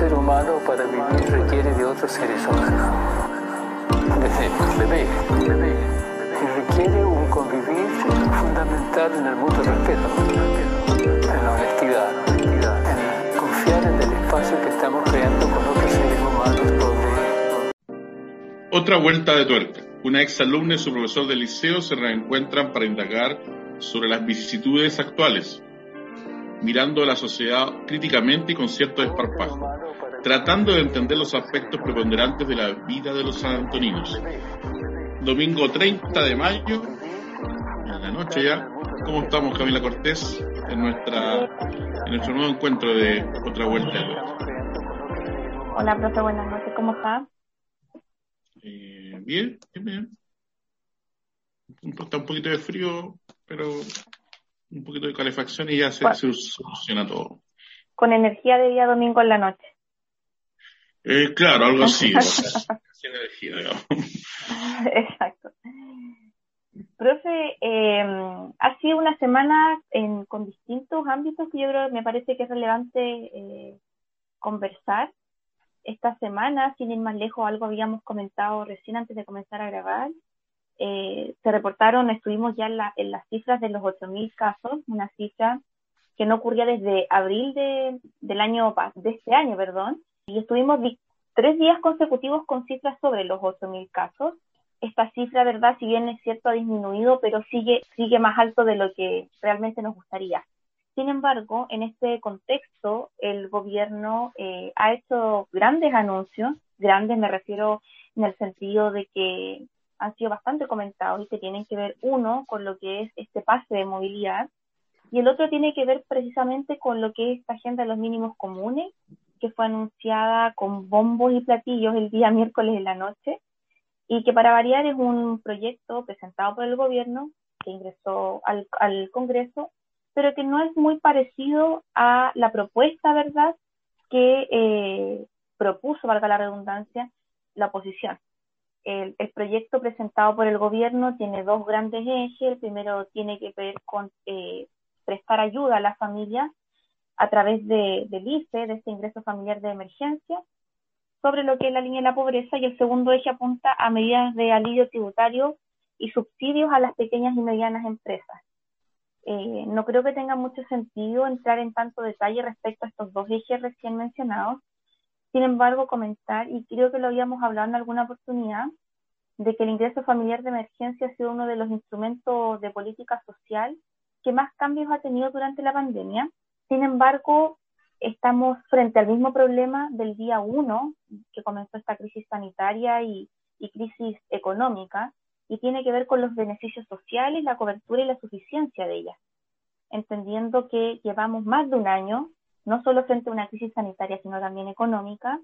ser humano para vivir requiere de otros seres humanos. Desde bebé, bebé, y requiere un convivir fundamental en el mutuo respeto, en la honestidad, en confiar en el espacio que estamos creando con otros seres humanos donde... Otra vuelta de tuerca. Una ex alumna y su profesor de liceo se reencuentran para indagar sobre las vicisitudes actuales, mirando a la sociedad críticamente y con cierto desparpajo, tratando de entender los aspectos preponderantes de la vida de los sanantoninos. Domingo 30 de mayo, en la noche ya, ¿cómo estamos Camila Cortés en nuestra en nuestro nuevo encuentro de otra vuelta Hola, profe, buenas noches, ¿cómo está? Eh, bien, bien, bien. Está un poquito de frío, pero un poquito de calefacción y ya se, soluciona todo. Con energía de día domingo en la noche. Eh, claro, algo así. energía. Exacto. Profe, eh, ha sido una semana en, con distintos ámbitos que yo creo me parece que es relevante eh, conversar. Esta semana, sin ir más lejos, algo habíamos comentado recién antes de comenzar a grabar, eh, se reportaron, estuvimos ya en, las cifras de los 8.000 casos, una cifra que no ocurría desde abril de, del año, de este año, perdón, y estuvimos tres días consecutivos con cifras sobre los 8.000 casos. Esta cifra, verdad, si bien es cierto, ha disminuido, pero sigue, sigue más alto de lo que realmente nos gustaría. Sin embargo, en este contexto, el gobierno eh, ha hecho grandes anuncios, grandes me refiero en el sentido de que han sido bastante comentados y que tienen que ver uno con lo que es este pase de movilidad y el otro tiene que ver precisamente con lo que es esta agenda de los mínimos comunes que fue anunciada con bombos y platillos el día miércoles en la noche y que para variar es un proyecto presentado por el gobierno que ingresó al, al Congreso, pero que no es muy parecido a la propuesta, ¿verdad?, que eh, propuso, valga la redundancia, la oposición. El, proyecto presentado por el gobierno tiene dos grandes ejes. El primero tiene que ver con eh, prestar ayuda a las familias a través de, del IFE, de este ingreso familiar de emergencia, sobre lo que es la línea de la pobreza. Y el segundo eje apunta a medidas de alivio tributario y subsidios a las pequeñas y medianas empresas. Eh, no creo que tenga mucho sentido entrar en tanto detalle respecto a estos dos ejes recién mencionados, sin embargo, comentar, y creo que lo habíamos hablado en alguna oportunidad, de que el ingreso familiar de emergencia ha sido uno de los instrumentos de política social que más cambios ha tenido durante la pandemia. Sin embargo, estamos frente al mismo problema del día uno que comenzó esta crisis sanitaria y, y crisis económica, y tiene que ver con los beneficios sociales, la cobertura y la suficiencia de ellas, entendiendo que llevamos más de un año no solo frente a una crisis sanitaria, sino también económica,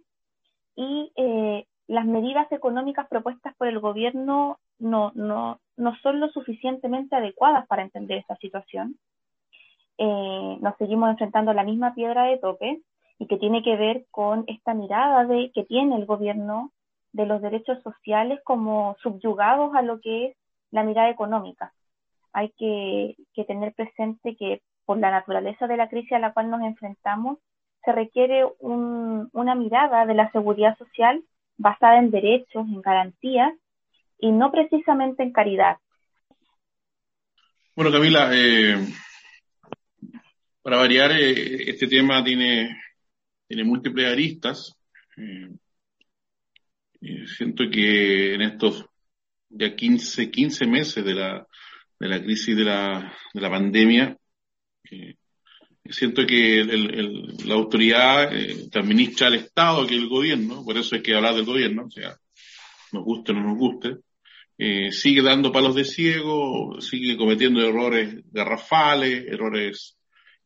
y eh, las medidas económicas propuestas por el gobierno no, no, no son lo suficientemente adecuadas para entender esta situación. Eh, nos seguimos enfrentando a la misma piedra de tope y que tiene que ver con esta mirada de, que tiene el gobierno de los derechos sociales como subyugados a lo que es la mirada económica. Hay que, tener presente que por la naturaleza de la crisis a la cual nos enfrentamos, se requiere una mirada de la seguridad social basada en derechos, en garantías y no precisamente en caridad. Bueno, Camila, eh, para variar, eh, este tema tiene, tiene múltiples aristas. Eh, siento que en estos ya 15, 15 meses de la, de la crisis de la, de la pandemia, siento que la autoridad eh, administra el Estado, que es el gobierno, por eso hay que hablar del gobierno, o sea, nos guste o no nos guste, eh, sigue dando palos de ciego, sigue cometiendo errores garrafales, errores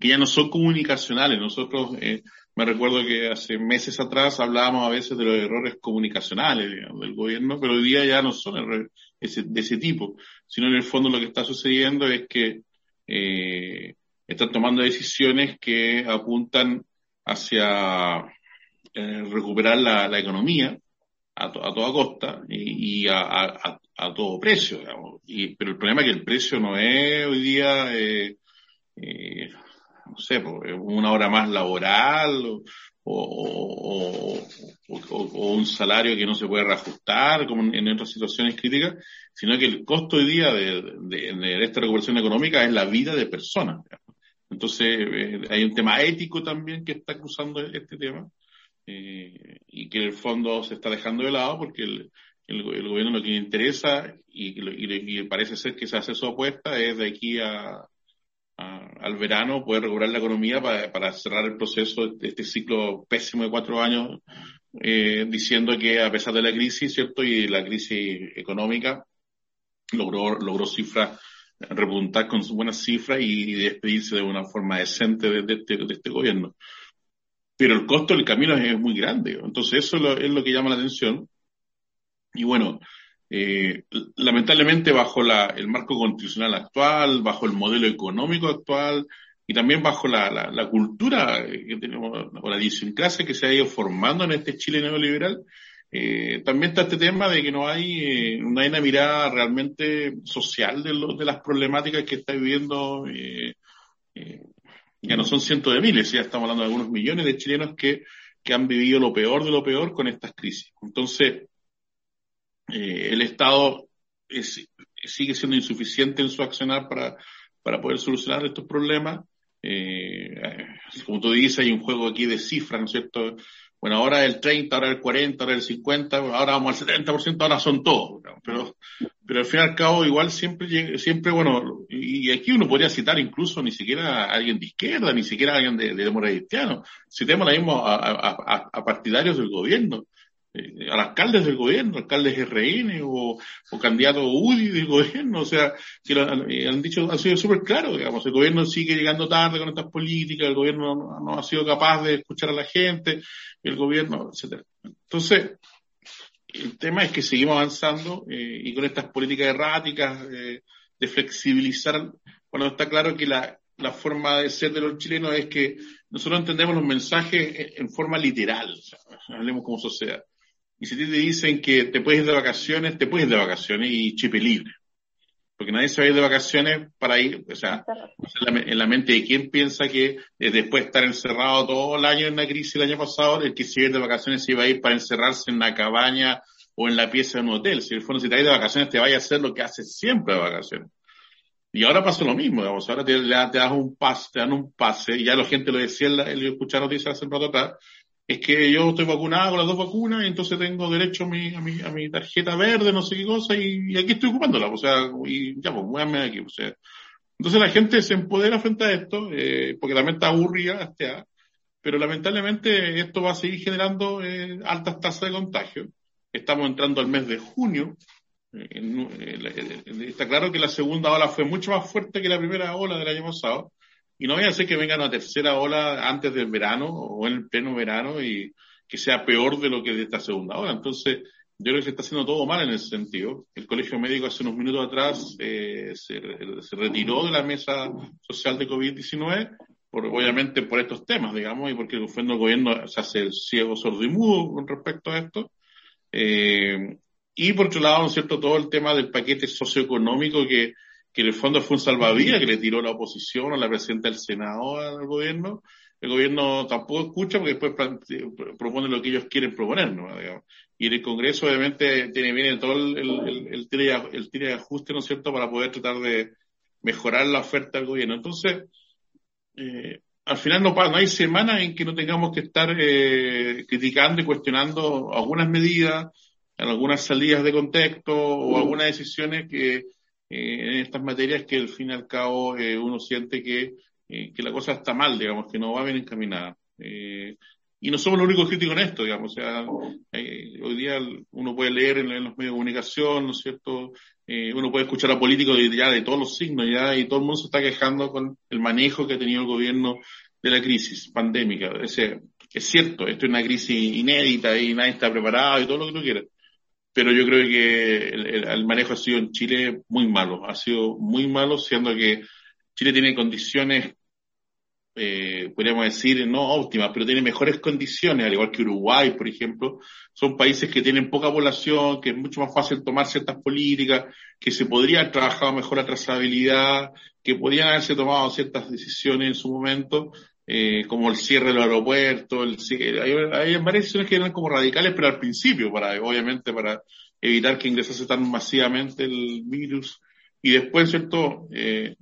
que ya no son comunicacionales. Nosotros, eh, me recuerdo que hace meses atrás hablábamos a veces de los errores comunicacionales del gobierno, pero hoy día ya no son errores de ese tipo, sino en el fondo lo que está sucediendo es que eh, están tomando decisiones que apuntan hacia eh, recuperar la, economía a, toda costa y, a, todo precio. Digamos. Y, pero el problema es que el precio no es hoy día eh, eh, no sé, una hora más laboral o, o, un salario que no se puede reajustar, como en, otras situaciones críticas, sino que el costo hoy día de, de, esta recuperación económica es la vida de personas. Entonces, eh, hay un tema ético también que está cruzando este tema eh, y que en el fondo se está dejando de lado porque el, el, gobierno lo que le interesa y, y, parece ser que se hace su apuesta es de aquí a, al verano poder recuperar la economía para, para, cerrar el proceso de este ciclo pésimo de cuatro años, eh, diciendo que a pesar de la crisis, ¿cierto? Y la crisis económica, logró, logró cifras, repuntar con buenas cifras y despedirse de una forma decente de, este, de este gobierno. Pero el costo del camino es, muy grande. Entonces eso es lo, es lo que llama la atención. Y bueno, eh, lamentablemente bajo la, el marco constitucional actual, bajo el modelo económico actual y también bajo la, la, cultura que tenemos, o la idiosincrasia que se ha ido formando en este Chile neoliberal, eh, también está este tema de que no hay, eh, no hay una mirada realmente social de, lo, de las problemáticas que está viviendo, eh, eh, ya no son cientos de miles, ya estamos hablando de algunos millones de chilenos que, que han vivido lo peor de lo peor con estas crisis. Entonces, eh, el Estado sigue siendo insuficiente en su accionar para, para poder solucionar estos problemas. Eh, como tú dices, hay un juego aquí de cifras, ¿no es cierto? Bueno, ahora el 30, ahora el 40, ahora el 50, ahora vamos al 70%, ahora son todos. Pero, pero al fin y al cabo, igual siempre, siempre, bueno, y aquí uno podría citar incluso ni siquiera a alguien de izquierda, ni siquiera a alguien de, de democracia cristiano. Citemos ahora mismo a partidarios del gobierno eh, a alcaldes del gobierno, alcaldes RN o, o candidatos UDI del gobierno, o sea, que lo, eh, han, dicho, han sido súper claros, digamos, el gobierno sigue llegando tarde con estas políticas, el gobierno no, ha sido capaz de escuchar a la gente, el gobierno, etcétera. Entonces, el tema es que seguimos avanzando eh, y con estas políticas erráticas eh, de flexibilizar, bueno, está claro que la, la forma de ser de los chilenos es que nosotros entendemos los mensajes en, forma literal, o sea, hablemos como sociedad. Y si te dicen que te puedes ir de vacaciones, te puedes ir de vacaciones y chipe libre. Porque nadie se va a ir de vacaciones para ir, o sea, en la, mente de quién piensa que eh, después de estar encerrado todo el año en la crisis el año pasado, el que se iba de vacaciones se iba a ir para encerrarse en la cabaña o en la pieza de un hotel. Si el fondo, si te vas de vacaciones, te vaya a hacer lo que haces siempre de vacaciones. Y ahora pasa lo mismo, digamos, ahora te, te, das un pase, te dan un pase, y ya la gente lo decía, el, escuchar noticias hace un rato atrás, es que yo estoy vacunado con las dos vacunas y entonces tengo derecho a mi, a mi, a mi tarjeta verde, no sé qué cosa, y, aquí estoy ocupándola, o sea, y ya, pues, muévanme aquí, o sea. Entonces la gente se empodera frente a esto, eh, porque también está aburrida, hasta, pero lamentablemente esto va a seguir generando eh, altas tasas de contagio. Estamos entrando al mes de junio, eh, está claro que la segunda ola fue mucho más fuerte que la primera ola del año pasado, y no voy a hacer que venga una tercera ola antes del verano o en el pleno verano y que sea peor de lo que de esta segunda ola. Entonces, yo creo que se está haciendo todo mal en ese sentido. El Colegio Médico hace unos minutos atrás eh, se, retiró de la mesa social de COVID-19, por, obviamente por estos temas, digamos, y porque el gobierno se hace ciego, sordo y mudo con respecto a esto. Eh, y por otro lado, ¿no es cierto?, todo el tema del paquete socioeconómico que que en el fondo fue un salvavidas que le tiró la oposición a la presidenta del Senado al gobierno. El gobierno tampoco escucha porque después propone lo que ellos quieren proponer, ¿no? Y en el Congreso obviamente tiene bien todo el, el, el, el de ajuste, ¿no es cierto?, para poder tratar de mejorar la oferta del gobierno. Entonces, eh, al final no, no hay semana en que no tengamos que estar eh, criticando y cuestionando algunas medidas, algunas salidas de contexto o algunas decisiones que eh, en estas materias que al fin y al cabo eh, uno siente que, eh, que la cosa está mal, digamos, que no va bien encaminada. y no somos los únicos críticos en esto, digamos, o sea, hoy día uno puede leer en, los medios de comunicación, ¿no es cierto? uno puede escuchar a políticos de, ya de todos los signos, ya, y todo el mundo se está quejando con el manejo que ha tenido el gobierno de la crisis pandémica. Ese, es cierto, esto es una crisis inédita y nadie está preparado y todo lo que tú quieras pero yo creo que el, manejo ha sido en Chile muy malo, ha sido muy malo, siendo que Chile tiene condiciones eh, podríamos decir, no óptimas, pero tiene mejores condiciones, al igual que Uruguay, por ejemplo, son países que tienen poca población, que es mucho más fácil tomar ciertas políticas, que se podría haber trabajado mejor la trazabilidad, que podían haberse tomado ciertas decisiones en su momento, eh, como el cierre del aeropuerto, el, hay, hay varias decisiones que eran como radicales, pero al principio, para, obviamente, para evitar que ingresase tan masivamente el virus. Y después, ¿cierto? Eh,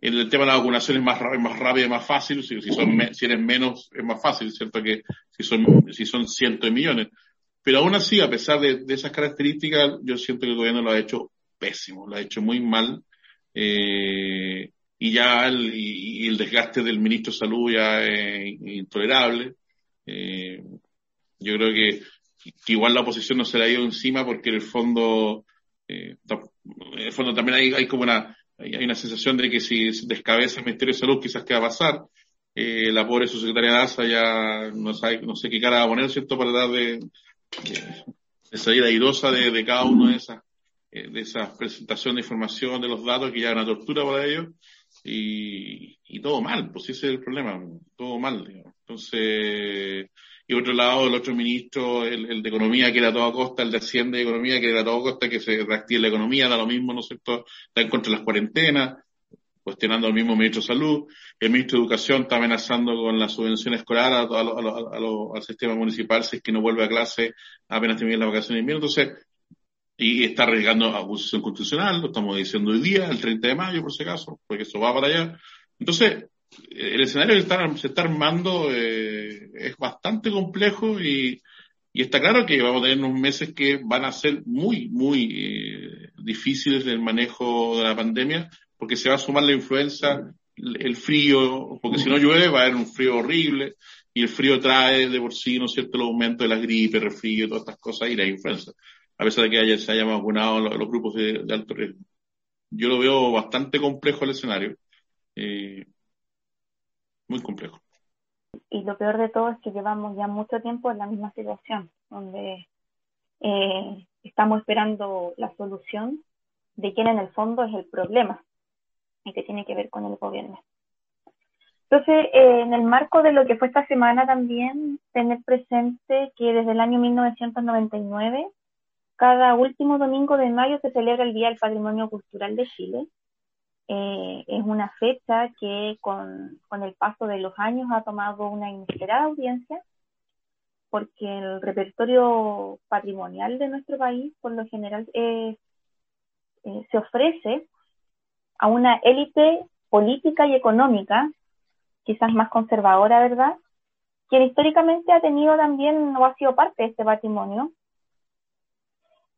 en el tema de la vacunación es más, más rápido más fácil, si, si, son, si eres menos es más fácil, ¿cierto? Que si son, si son cientos de millones. Pero aún así, a pesar de, de, esas características, yo siento que el gobierno lo ha hecho pésimo, lo ha hecho muy mal. Eh, y ya el, y, el desgaste del ministro de Salud ya es intolerable. Eh, yo creo que, igual la oposición no se le ha ido encima porque en el fondo, eh, en el fondo también hay, hay como una hay una sensación de que si descabeza el Ministerio de Salud, quizás qué va a pasar. Eh, la pobre subsecretaria de ASA ya no, sabe, no sé qué cara va a poner, ¿cierto?, para dar de, de, salir airosa de, de, cada uno de esas, eh, de esas presentaciones de información, de los datos, que ya es una tortura para ellos. Y, y todo mal, pues ese es el problema, todo mal. Digamos. Entonces, y otro lado el otro ministro, el, de Economía, que era a toda costa, el de Hacienda y Economía, que era a toda costa que se reactive la economía, da lo mismo, ¿no es cierto? Está en contra de las cuarentenas, cuestionando al mismo ministro de Salud. El ministro de Educación está amenazando con la subvención escolar a, a, a, al sistema municipal si es que no vuelve a clase apenas termine la vacación de invierno. Entonces, y está arriesgando acusación constitucional, lo estamos diciendo hoy día, el 30 de mayo, por si acaso, porque eso va para allá. Entonces, el escenario que se está armando eh, es bastante complejo y, y, está claro que vamos a tener unos meses que van a ser muy, muy eh, difíciles del manejo de la pandemia porque se va a sumar la influenza, el frío, porque si no llueve va a haber un frío horrible y el frío trae de por sí, ¿no es cierto?, el aumento de la gripe, el resfrío, todas estas cosas y la influenza, a pesar de que haya, se hayan vacunado los, los grupos de, de, alto riesgo. Yo lo veo bastante complejo el escenario. Eh, muy complejo. Y lo peor de todo es que llevamos ya mucho tiempo en la misma situación, donde eh, estamos esperando la solución de quién en el fondo es el problema y que tiene que ver con el gobierno. Entonces, eh, en el marco de lo que fue esta semana también, tener presente que desde el año 1999, cada último domingo de mayo se celebra el Día del Patrimonio Cultural de Chile, eh, es una fecha que con, el paso de los años ha tomado una inesperada audiencia, porque el repertorio patrimonial de nuestro país, por lo general, eh, se ofrece a una élite política y económica, quizás más conservadora, ¿verdad? Quien históricamente ha tenido también o ha sido parte de este patrimonio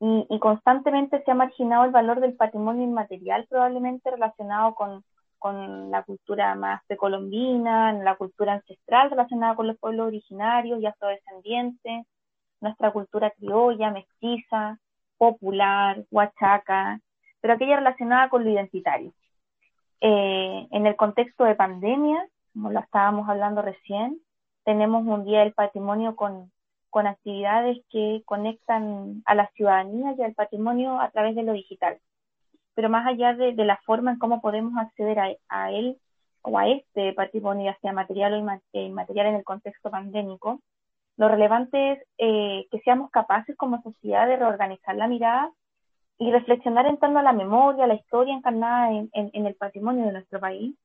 y, y, constantemente se ha marginado el valor del patrimonio inmaterial, probablemente relacionado con, con la cultura más precolombina, la cultura ancestral relacionada con los pueblos originarios y afrodescendientes, nuestra cultura criolla, mestiza, popular, huachaca, pero aquella relacionada con lo identitario. Eh, en el contexto de pandemia, como lo estábamos hablando recién, tenemos un Día del Patrimonio con con actividades que conectan a la ciudadanía y al patrimonio a través de lo digital. Pero más allá de, de la forma en cómo podemos acceder a, a, él o a este patrimonio, ya sea material o inmaterial en el contexto pandémico, lo relevante es eh, que seamos capaces como sociedad de reorganizar la mirada y reflexionar en torno a la memoria, la historia encarnada en, en, en el patrimonio de nuestro país,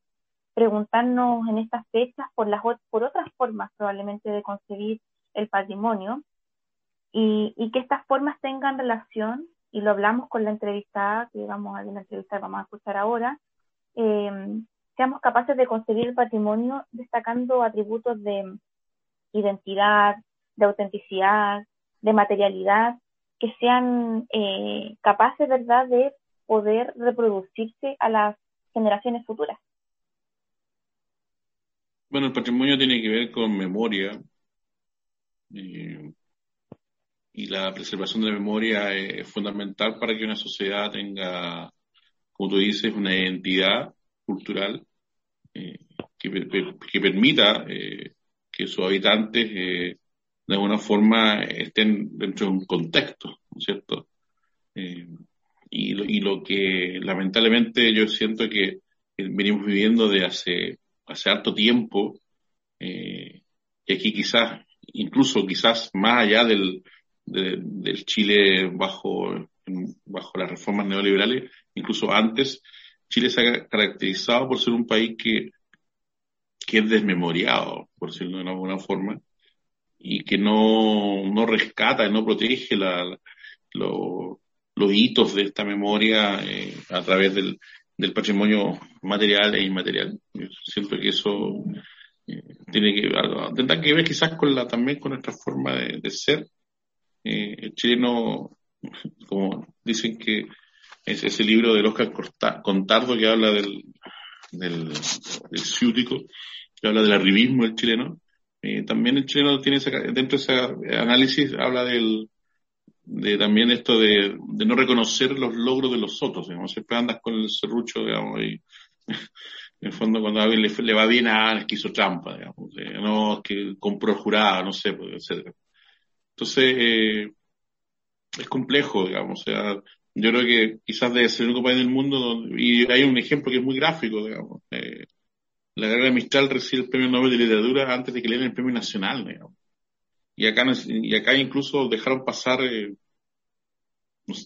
preguntarnos en estas fechas por, las, por otras formas probablemente de concebir el patrimonio y, que estas formas tengan relación, y lo hablamos con la entrevistada, que vamos a la entrevista que vamos a escuchar ahora, eh, seamos capaces de concebir el patrimonio destacando atributos de identidad, de autenticidad, de materialidad, que sean eh, capaces, ¿verdad?, de poder reproducirse a las generaciones futuras. Bueno, el patrimonio tiene que ver con memoria, y la preservación de la memoria es fundamental para que una sociedad tenga, como tú dices, una identidad cultural eh, que, permita eh, que sus habitantes eh, de alguna forma estén dentro de un contexto, ¿no es cierto? Y, lo, y lo que lamentablemente yo siento que venimos viviendo de hace, hace harto tiempo y aquí quizás, incluso quizás más allá del, Chile bajo, bajo las reformas neoliberales, incluso antes, Chile se ha caracterizado por ser un país que, que es desmemoriado, por decirlo de alguna forma, y que no, no rescata y no protege los hitos de esta memoria eh, a través del, del patrimonio material e inmaterial. Yo siento que eso tiene que tendrá que ver quizás con la también con nuestra forma de, ser. Eh, el chileno, como dicen que es ese libro del Oscar Contardo que habla del, del, ciútico, que habla del arribismo del chileno, eh, también el chileno tiene dentro de ese análisis habla del, de también esto de, de, no reconocer los logros de los otros, digamos, siempre andas con el serrucho, digamos, y en el fondo cuando a alguien le, va bien a es que hizo trampa, digamos, no, es que compró jurado, no sé, pues, etcétera. Entonces, eh, es complejo, digamos, o sea, yo creo que quizás debe ser el único país del mundo donde, y hay un ejemplo que es muy gráfico, digamos, eh, la guerra Mistral recibe el premio Nobel de Literatura antes de que le den el premio nacional, digamos. Y acá, y acá incluso dejaron pasar, eh,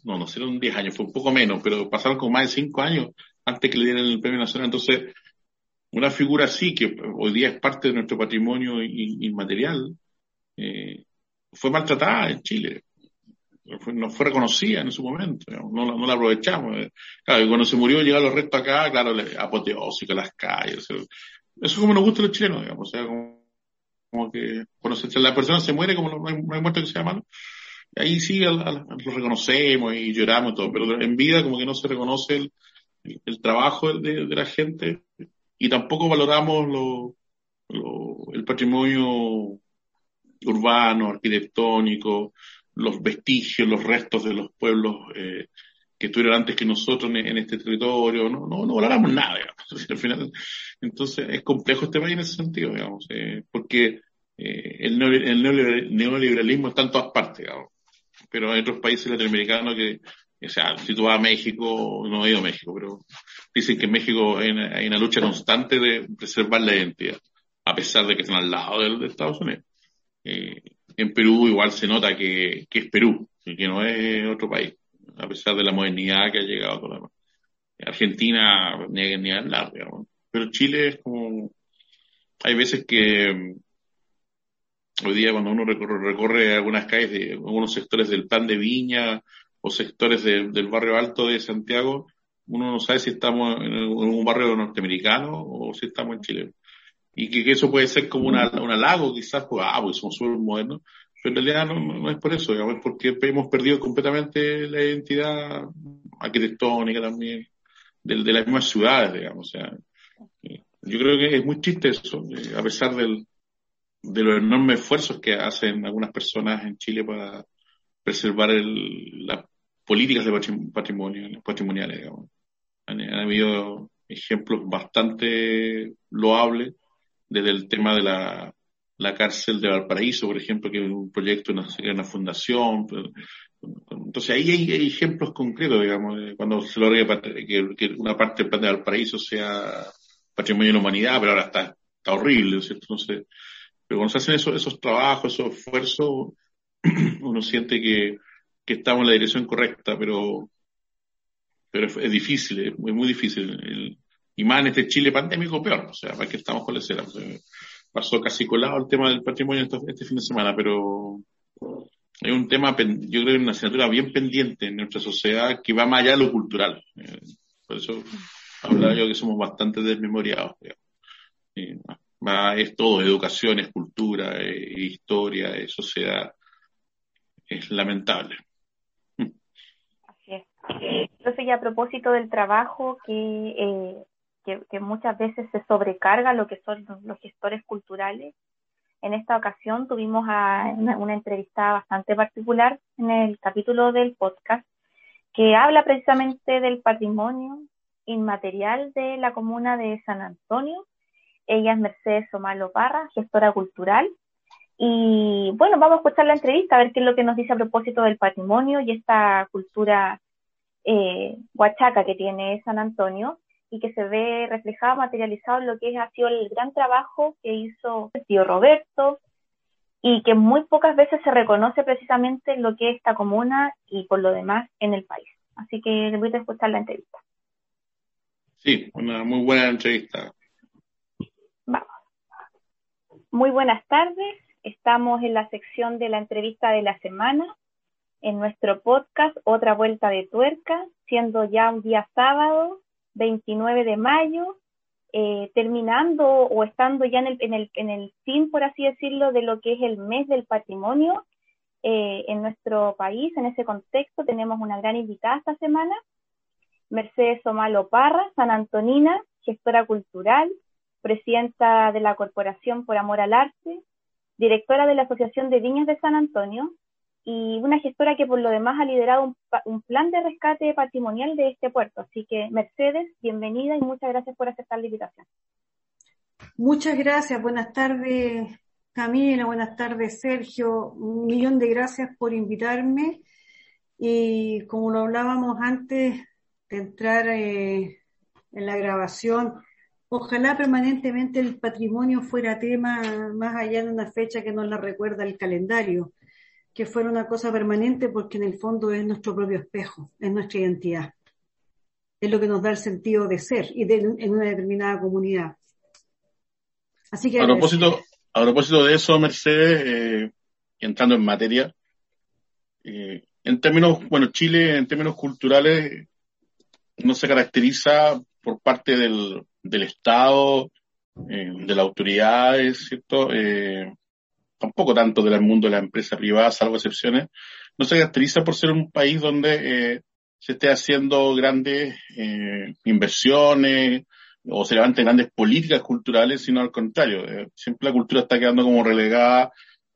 no, no fueron 10 años, fue un poco menos, pero pasaron como más de 5 años antes que le dieran el premio nacional. Entonces, una figura así, que hoy día es parte de nuestro patrimonio inmaterial, eh, fue maltratada en Chile. no fue reconocida en su momento, no, la aprovechamos. Eh. Claro, y cuando se murió, llegaron los restos acá, claro, apoteósico, las calles. Eso es como nos gusta a los chilenos, digamos, o sea, como, que cuando la persona se muere, como no hay, no muerto que sea malo, ahí sí lo reconocemos y lloramos y todo, pero en vida como que no se reconoce el, trabajo de, la gente y tampoco valoramos lo, el patrimonio urbano, arquitectónico, los vestigios, los restos de los pueblos eh, que estuvieron antes que nosotros en, este territorio, no, no, no valoramos nada. Al final, entonces es complejo este país en ese sentido, digamos, eh, porque eh, el, el, neoliberalismo está en todas partes, digamos. Pero hay otros países latinoamericanos que o sea, si tú vas a México, no he ido a México, pero dicen que México hay una, lucha constante de preservar la identidad, a pesar de que están al lado de, Estados Unidos. Eh, en Perú igual se nota que, es Perú, que no es otro país, a pesar de la modernidad que ha llegado lo demás. Argentina, ni, ni hablar, digamos. Pero Chile es como, hay veces que hoy día cuando uno recorre, recorre algunas calles de algunos sectores del pan de Viña, o sectores del barrio alto de Santiago, uno no sabe si estamos en, un barrio norteamericano o si estamos en Chile. Y que, eso puede ser como una, un halago, quizás, pues, ah, pues somos súper modernos. Pero en realidad no, es por eso, digamos, es porque hemos perdido completamente la identidad arquitectónica también de, de las mismas ciudades, digamos. O sea, yo creo que es muy triste eso, eh, a pesar del, de los enormes esfuerzos que hacen algunas personas en Chile para preservar el, la políticas de patrimonio, patrimoniales, digamos. Han, habido ejemplos bastante loables desde el tema de la, la cárcel de Valparaíso, por ejemplo, que es un proyecto, una, una fundación. Entonces ahí hay, ejemplos concretos, digamos, cuando se logra que, que, una parte del plan de Valparaíso sea patrimonio de la humanidad, pero ahora está, está horrible, ¿cierto? Entonces, pero cuando se hacen esos, esos trabajos, esos esfuerzos, uno siente que, que estamos en la dirección correcta, pero, pero es, difícil, es muy, muy difícil. y más en este Chile pandémico, peor. O sea, para que estamos con la cera. pasó casi colado el tema del patrimonio este, este, fin de semana, pero es un tema, yo creo, una asignatura bien pendiente en nuestra sociedad que va más allá de lo cultural. Eh, por eso hablaba yo que somos bastante desmemoriados. es todo, educación, es cultura, es historia, es sociedad. Es lamentable. Entonces, ya a propósito del trabajo eh, que, que, muchas veces se sobrecarga lo que son los gestores culturales, en esta ocasión tuvimos a una, entrevista bastante particular en el capítulo del podcast que habla precisamente del patrimonio inmaterial de la comuna de San Antonio. Ella es Mercedes Omalo Parra, gestora cultural. Y bueno, vamos a escuchar la entrevista, a ver qué es lo que nos dice a propósito del patrimonio y esta cultura eh, huachaca que tiene San Antonio y que se ve reflejado, materializado en lo que ha sido el gran trabajo que hizo el tío Roberto, y que muy pocas veces se reconoce precisamente lo que es esta comuna y por lo demás en el país. Así que les voy a escuchar la entrevista. Sí, una muy buena entrevista. Vamos. Muy buenas tardes. Estamos en la sección de la entrevista de la semana en nuestro podcast Otra Vuelta de Tuerca, siendo ya un día sábado, 29 de mayo, eh, terminando o estando ya en el, en, el, en el fin, por así decirlo, de lo que es el mes del patrimonio eh, en nuestro país. En ese contexto tenemos una gran invitada esta semana, Mercedes Omalo Parra, San Antonina, gestora cultural, presidenta de la Corporación por Amor al Arte, directora de la Asociación de Viñas de San Antonio y una gestora que por lo demás ha liderado un, plan de rescate patrimonial de este puerto. Así que Mercedes, bienvenida y muchas gracias por aceptar la invitación. Muchas gracias, buenas tardes Camila, buenas tardes Sergio, un millón de gracias por invitarme. Y como lo hablábamos antes de entrar eh, en la grabación, ojalá permanentemente el patrimonio fuera tema más allá de una fecha que nos la recuerda el calendario que fuera una cosa permanente porque en el fondo es nuestro propio espejo, es nuestra identidad. Es lo que nos da el sentido de ser y de, en una determinada comunidad. Así que a propósito, a propósito de eso, Mercedes, eh, entrando en materia, eh, en términos, bueno, Chile en términos culturales no se caracteriza por parte del, del Estado, eh, de las autoridades, ¿cierto? Eh, tampoco tanto del mundo de la empresa privada, salvo excepciones, no se caracteriza por ser un país donde eh, se esté haciendo grandes eh, inversiones o se levanten grandes políticas culturales, sino al contrario. Eh, siempre la cultura está quedando como relegada,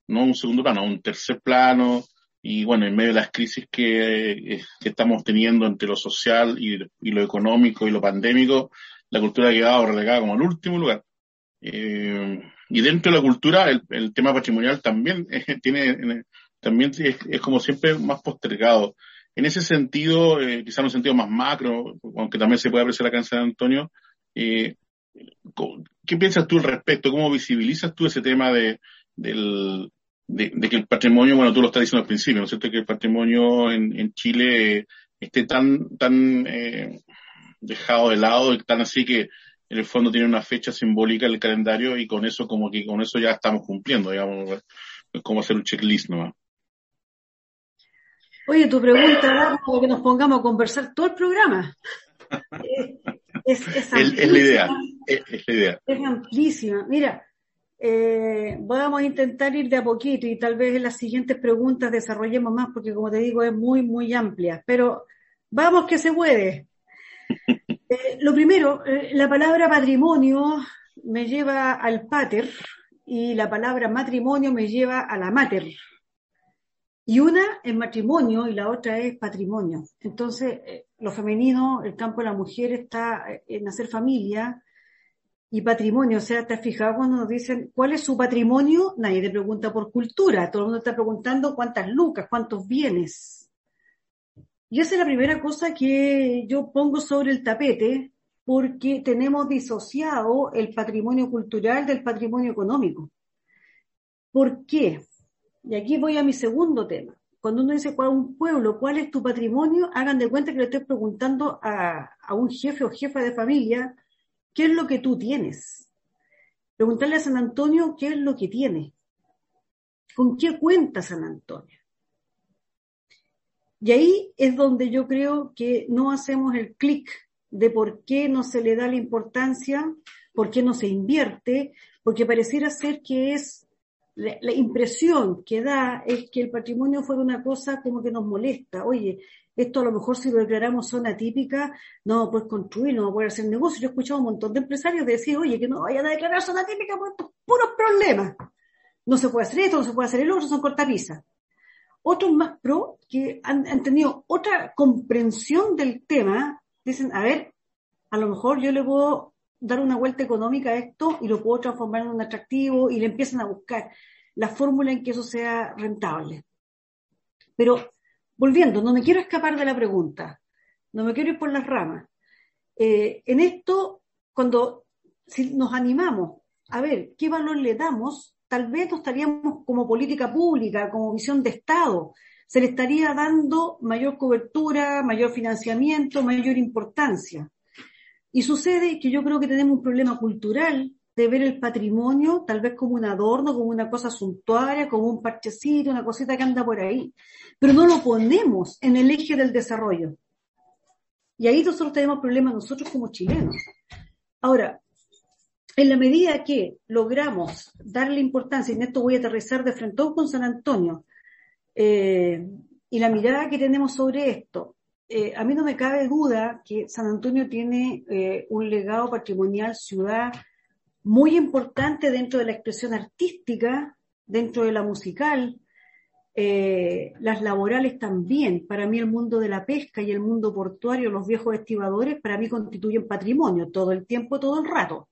no un segundo plano, un tercer plano. Y bueno, en medio de las crisis que, que estamos teniendo entre lo social y, y, lo económico y lo pandémico, la cultura ha quedado relegada como al último lugar. Eh, y dentro de la cultura, el, tema patrimonial también tiene, también es, como siempre más postergado. En ese sentido, eh, quizá en un sentido más macro, aunque también se puede apreciar acá en San Antonio, eh, ¿qué piensas tú al respecto? ¿Cómo visibilizas tú ese tema de, del, de, que el patrimonio, bueno, tú lo estás diciendo al principio, ¿no es cierto? Que el patrimonio en, Chile esté tan, tan eh, dejado de lado tan así que en el fondo tiene una fecha simbólica en el calendario y con eso como que con eso ya estamos cumpliendo, digamos, es como hacer un checklist nomás. Oye, tu pregunta como que nos pongamos a conversar todo el programa. es, es, es, la idea, es, la idea. Es amplísima. Mira, eh, vamos a intentar ir de a poquito y tal vez en las siguientes preguntas desarrollemos más porque como te digo es muy, muy amplia, pero vamos que se puede. Eh, lo primero, eh, la palabra patrimonio me lleva al pater y la palabra matrimonio me lleva a la mater. Y una es matrimonio y la otra es patrimonio. Entonces, eh, lo femenino, el campo de la mujer está en hacer familia y patrimonio. O sea, ¿te has fijado cuando nos dicen cuál es su patrimonio? Nadie te pregunta por cultura. Todo el mundo está preguntando cuántas lucas, cuántos bienes. Y esa es la primera cosa que yo pongo sobre el tapete porque tenemos disociado el patrimonio cultural del patrimonio económico. ¿Por qué? Y aquí voy a mi segundo tema. Cuando uno dice cuál un pueblo, cuál es tu patrimonio, hagan de cuenta que le estoy preguntando a, a un jefe o jefa de familia, ¿qué es lo que tú tienes? Preguntarle a San Antonio qué es lo que tiene. ¿Con qué cuenta San Antonio? Y ahí es donde yo creo que no hacemos el clic de por qué no se le da la importancia, por qué no se invierte, porque pareciera ser que es la, impresión que da es que el patrimonio fuera una cosa como que nos molesta. Oye, esto a lo mejor si lo declaramos zona típica, no puedes construir, no poder hacer negocio. Yo he escuchado un montón de empresarios decir, oye, que no vayan a declarar zona típica por estos puros problemas. No se puede hacer esto, no se puede hacer el otro, son cortapisas. Otros más pro que han, tenido otra comprensión del tema, dicen, a ver, a lo mejor yo le puedo dar una vuelta económica a esto y lo puedo transformar en un atractivo y le empiezan a buscar la fórmula en que eso sea rentable. Pero volviendo, no me quiero escapar de la pregunta, no me quiero ir por las ramas. Eh, en esto, cuando si nos animamos a ver qué valor le damos tal vez no estaríamos como política pública, como visión de Estado. Se le estaría dando mayor cobertura, mayor financiamiento, mayor importancia. Y sucede que yo creo que tenemos un problema cultural de ver el patrimonio tal vez como un adorno, como una cosa suntuaria, como un parchecito, una cosita que anda por ahí, pero no lo ponemos en el eje del desarrollo. Y ahí nosotros tenemos problemas nosotros como chilenos. Ahora, en la medida que logramos darle importancia, y en esto voy a aterrizar de frente con San Antonio, eh, y la mirada que tenemos sobre esto, eh, a mí no me cabe duda que San Antonio tiene eh, un legado patrimonial ciudad muy importante dentro de la expresión artística, dentro de la musical, las laborales también. Para mí el mundo de la pesca y el mundo portuario, los viejos estibadores, para mí constituyen patrimonio todo el tiempo, todo el rato.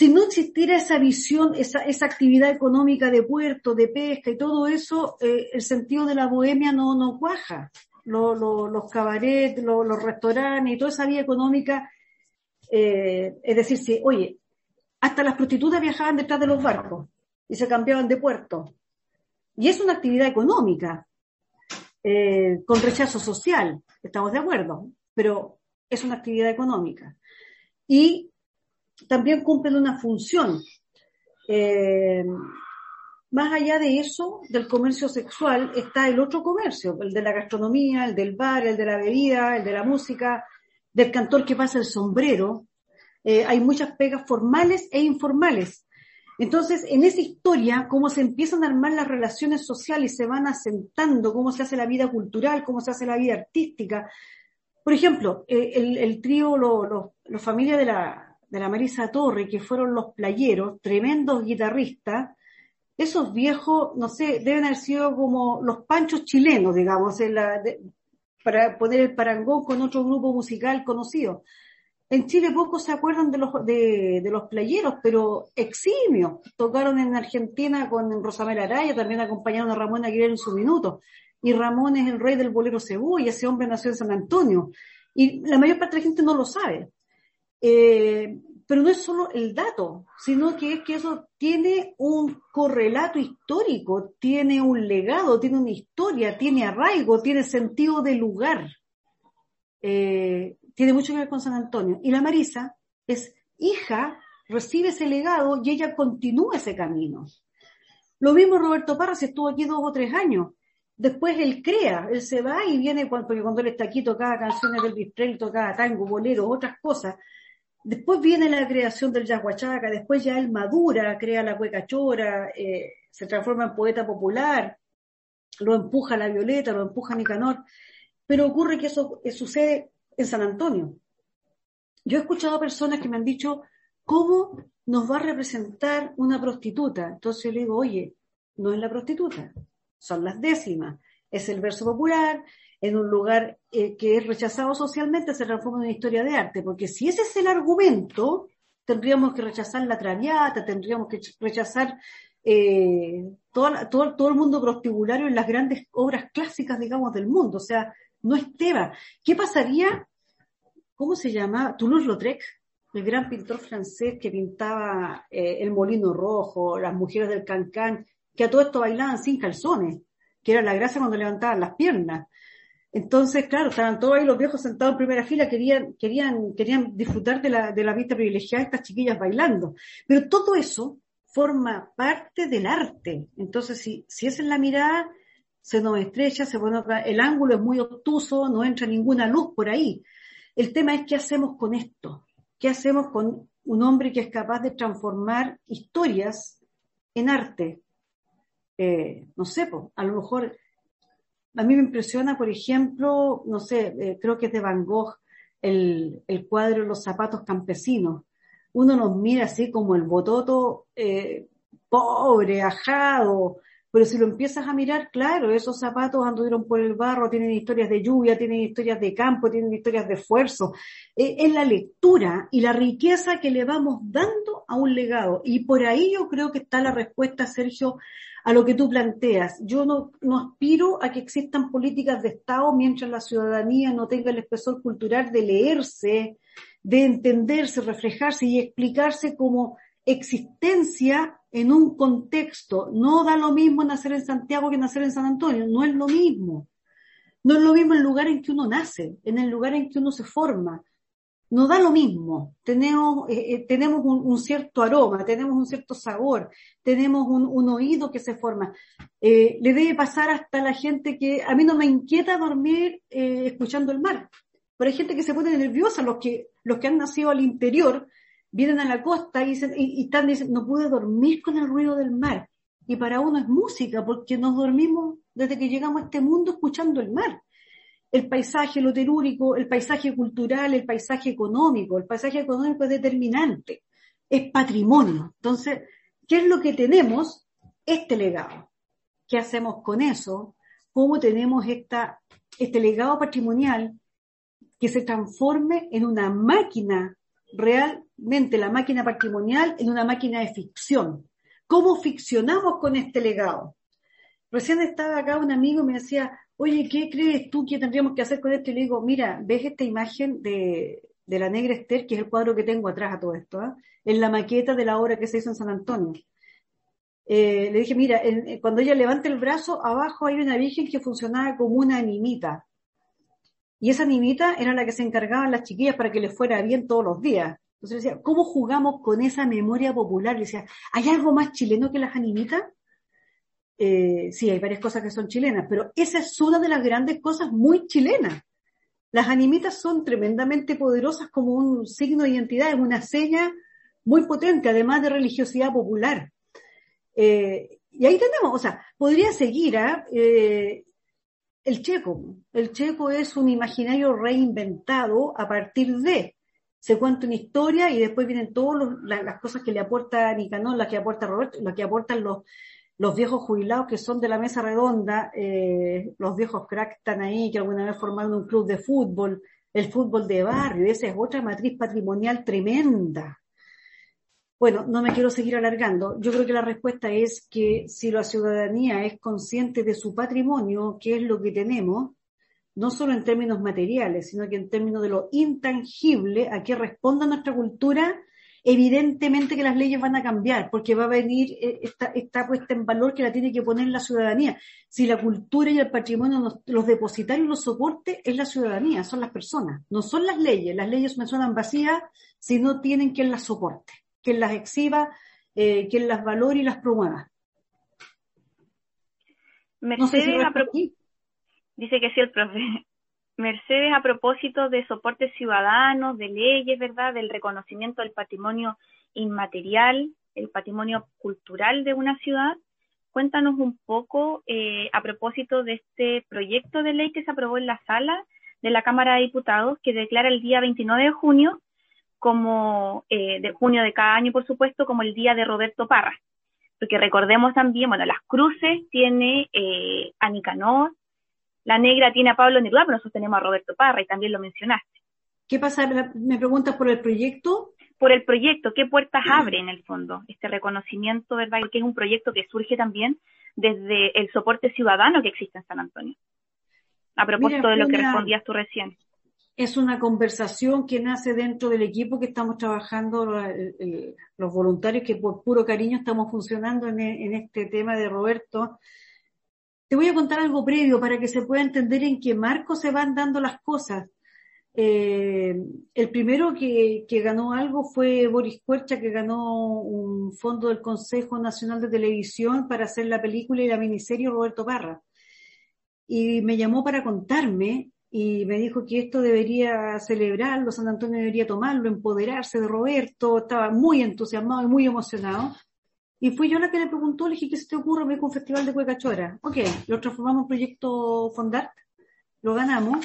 Si no existiera esa visión, esa, actividad económica de puerto, de pesca y todo eso, eh, el sentido de la bohemia no, no cuaja. los cabarets, los restaurantes y toda esa vida económica, eh, es decir, si, oye, hasta las prostitutas viajaban detrás de los barcos y se cambiaban de puerto. Y es una actividad económica, eh, con rechazo social, estamos de acuerdo, pero es una actividad económica. Y también cumplen una función. Eh, más allá de eso, del comercio sexual, está el otro comercio, el de la gastronomía, el del bar, el de la bebida, el de la música, del cantor que pasa el sombrero, eh, hay muchas pegas formales e informales. Entonces, en esa historia, cómo se empiezan a armar las relaciones sociales, se van asentando, cómo se hace la vida cultural, cómo se hace la vida artística. Por ejemplo, eh, el, trío, los familias de la, de la Marisa Torre, que fueron los playeros, tremendos guitarristas, esos viejos, no sé, deben haber sido como los panchos chilenos, digamos, para poner el parangón con otro grupo musical conocido. En Chile pocos se acuerdan de los, de, los playeros, pero eximios. Tocaron en Argentina con Rosamel Araya, también acompañaron a Ramón Aguilera en su minuto. Y Ramón es el rey del bolero cebú y ese hombre nació en San Antonio. Y la mayor parte de la gente no lo sabe. Eh, pero no es solo el dato, sino que es que eso tiene un correlato histórico, tiene un legado, tiene una historia, tiene arraigo, tiene sentido de lugar. Eh, tiene mucho que ver con San Antonio. Y la Marisa es hija, recibe ese legado y ella continúa ese camino. Lo mismo Roberto Parra, estuvo aquí dos o tres años. Después él crea, él se va y viene, cuando él está aquí tocaba canciones del Bistrel, tocaba tango, bolero, otras cosas. Después viene la creación del Yaguachaca, después ya él madura, crea la cueca chora, eh, se transforma en poeta popular, lo empuja la Violeta, lo empuja Nicanor. Pero ocurre que eso sucede en San Antonio. Yo he escuchado personas que me han dicho, ¿cómo nos va a representar una prostituta? Entonces yo le digo, oye, no es la prostituta, son las décimas. Es el verso popular, en un lugar eh, que es rechazado socialmente, se transforma en una historia de arte, porque si ese es el argumento, tendríamos que rechazar la traviata, tendríamos que rechazar eh, todo, todo, el mundo prostibulario en las grandes obras clásicas, digamos, del mundo. O sea, no es Teba. ¿Qué pasaría ¿cómo se llama? Toulouse-Lautrec, el gran pintor francés que pintaba eh, el molino rojo, las mujeres del cancán, que a todo esto bailaban sin calzones, que era la gracia cuando levantaban las piernas. Entonces, claro, estaban todos ahí los viejos sentados en primera fila, querían, querían, querían disfrutar de la, de la vista privilegiada de estas chiquillas bailando. Pero todo eso forma parte del arte. Entonces, si, si esa es la mirada, se nos estrecha, se pone el ángulo es muy obtuso, no entra ninguna luz por ahí. El tema es qué hacemos con esto, qué hacemos con un hombre que es capaz de transformar historias en arte. Eh, no sé, a lo mejor a mí me impresiona, por ejemplo, no sé, eh, creo que es de Van Gogh, el, cuadro Los zapatos campesinos. Uno nos mira así como el bototo eh, pobre, ajado, pero si lo empiezas a mirar, claro, esos zapatos anduvieron por el barro, tienen historias de lluvia, tienen historias de campo, tienen historias de esfuerzo. Eh, es la lectura y la riqueza que le vamos dando a un legado. Y por ahí yo creo que está la respuesta, Sergio, a lo que tú planteas. Yo no, no aspiro a que existan políticas de Estado mientras la ciudadanía no tenga el espesor cultural de leerse, de entenderse, reflejarse y explicarse como existencia en un contexto. No da lo mismo nacer en Santiago que nacer en San Antonio, no es lo mismo. No es lo mismo el lugar en que uno nace, en el lugar en que uno se forma. No da lo mismo. Tenemos, eh, eh, tenemos un, cierto aroma, tenemos un cierto sabor, tenemos un, oído que se forma. Eh, le debe pasar hasta la gente que a mí no me inquieta dormir escuchando el mar. Pero hay gente que se pone nerviosa, los que, los que han nacido al interior, vienen a la costa y, dicen, y, están diciendo, no pude dormir con el ruido del mar. Y para uno es música, porque nos dormimos desde que llegamos a este mundo escuchando el mar. El paisaje, lo telúrico, el paisaje cultural, el paisaje económico. El paisaje económico es determinante, es patrimonio. Entonces, ¿qué es lo que tenemos? Este legado. ¿Qué hacemos con eso? ¿Cómo tenemos esta, este legado patrimonial que se transforme en una máquina realmente la máquina patrimonial en una máquina de ficción. ¿Cómo ficcionamos con este legado? Recién estaba acá un amigo y me decía, oye, ¿qué crees tú que tendríamos que hacer con esto? Y le digo, mira, ¿ves esta imagen de, la negra Esther, que es el cuadro que tengo atrás a todo esto? ¿eh? En la maqueta de la obra que se hizo en San Antonio. Eh, le dije, mira, cuando ella levanta el brazo, abajo hay una virgen que funcionaba como una animita. Y esa nimita era la que se encargaban las chiquillas para que les fuera bien todos los días. Entonces decía, ¿cómo jugamos con esa memoria popular? Le decía, ¿hay algo más chileno que las animitas? Eh, sí, hay varias cosas que son chilenas, pero esa es una de las grandes cosas muy chilenas. Las animitas son tremendamente poderosas como un signo de identidad, es una seña muy potente, además de religiosidad popular. Eh, y ahí tenemos, o sea, podría seguir, ¿ah? eh, el checo. El checo es un imaginario reinventado a partir de. Se cuenta una historia y después vienen todas las cosas que le aporta Nicanor, las que aporta Roberto, las que aportan los, los viejos jubilados que son de la mesa redonda, eh, los viejos cracks están ahí, que alguna vez formaron un club de fútbol, el fútbol de barrio, esa es otra matriz patrimonial tremenda. Bueno, no me quiero seguir alargando. Yo creo que la respuesta es que si la ciudadanía es consciente de su patrimonio, que es lo que tenemos, no solo en términos materiales, sino que en términos de lo intangible a que responda nuestra cultura, evidentemente que las leyes van a cambiar, porque va a venir eh, esta, puesta en valor que la tiene que poner la ciudadanía. Si la cultura y el patrimonio, los depositarios, los soportes, es la ciudadanía, son las personas, no son las leyes. Las leyes me suenan vacías si no tienen quien las soporte quien las exhiba, eh, quien las valore y las promueva. Mercedes, dice que sí el profe. Mercedes, a propósito de soportes ciudadanos, de leyes, ¿verdad? Del reconocimiento del patrimonio inmaterial, el patrimonio cultural de una ciudad, cuéntanos un poco eh, a propósito de este proyecto de ley que se aprobó en la sala de la Cámara de Diputados que declara el día 29 de junio como eh, de junio de cada año, por supuesto, como el día de Roberto Parra. Porque recordemos también, bueno, las cruces tiene eh, a la negra tiene a Pablo Neruda, pero nosotros tenemos a Roberto Parra y también lo mencionaste. ¿Qué pasa? ¿Me preguntas por el proyecto? Por el proyecto, ¿qué puertas abre en el fondo este reconocimiento, verdad? Que es un proyecto que surge también desde el soporte ciudadano que existe en San Antonio. A propósito de lo que respondías tú recién es una conversación que nace dentro del equipo que estamos trabajando, los voluntarios que por puro cariño estamos funcionando en, este tema de Roberto. Te voy a contar algo previo para que se pueda entender en qué marco se van dando las cosas. Eh, el primero que, que, ganó algo fue Boris Cuercha, que ganó un fondo del Consejo Nacional de Televisión para hacer la película y la miniserie Roberto Parra. Y me llamó para contarme y me dijo que esto debería celebrarlo, San Antonio debería tomarlo, empoderarse de Roberto, estaba muy entusiasmado y muy emocionado. Y fui yo la que le preguntó, le dije, ¿qué se te ocurre? Me dijo un festival de Cuecachora. Ok, lo transformamos en proyecto Fondart, lo ganamos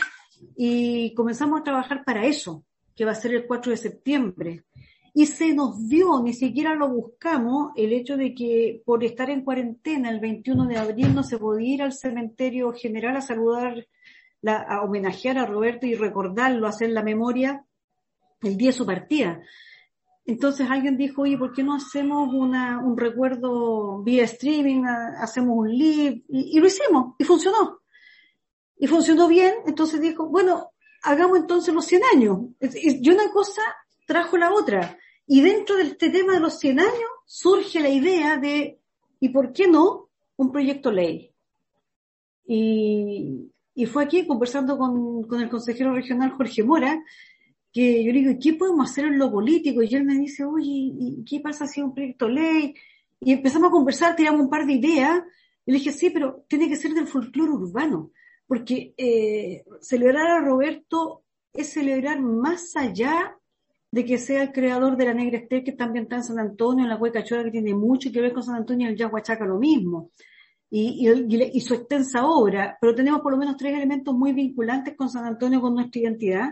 y comenzamos a trabajar para eso, que va a ser el 4 de septiembre. Y se nos dio, ni siquiera lo buscamos, el hecho de que por estar en cuarentena el 21 de abril no se podía ir al cementerio general a saludar a homenajear a Roberto y recordarlo, hacer la memoria el día de su partida. Entonces alguien dijo, oye, ¿por qué no hacemos un recuerdo vía streaming, hacemos un live? Y, lo hicimos, y funcionó. Y funcionó bien, entonces dijo, bueno, hagamos entonces los 100 años. Y una cosa trajo la otra. Y dentro de este tema de los 100 años, surge la idea de, ¿y por qué no? Un proyecto ley. Y, y fue aquí conversando con, con, el consejero regional Jorge Mora, que yo le digo, ¿qué podemos hacer en lo político? Y él me dice, oye, ¿y qué pasa si es un proyecto ley? Y empezamos a conversar, tiramos un par de ideas, y le dije, sí, pero tiene que ser del folclore urbano, porque eh, celebrar a Roberto es celebrar más allá de que sea el creador de la Negra Estel, que también está en San Antonio, en la Hueca Chora, que tiene mucho que ver con San Antonio, y el Yaguachaca lo mismo, y, y, y, su extensa obra, pero tenemos por lo menos tres elementos muy vinculantes con San Antonio, con nuestra identidad,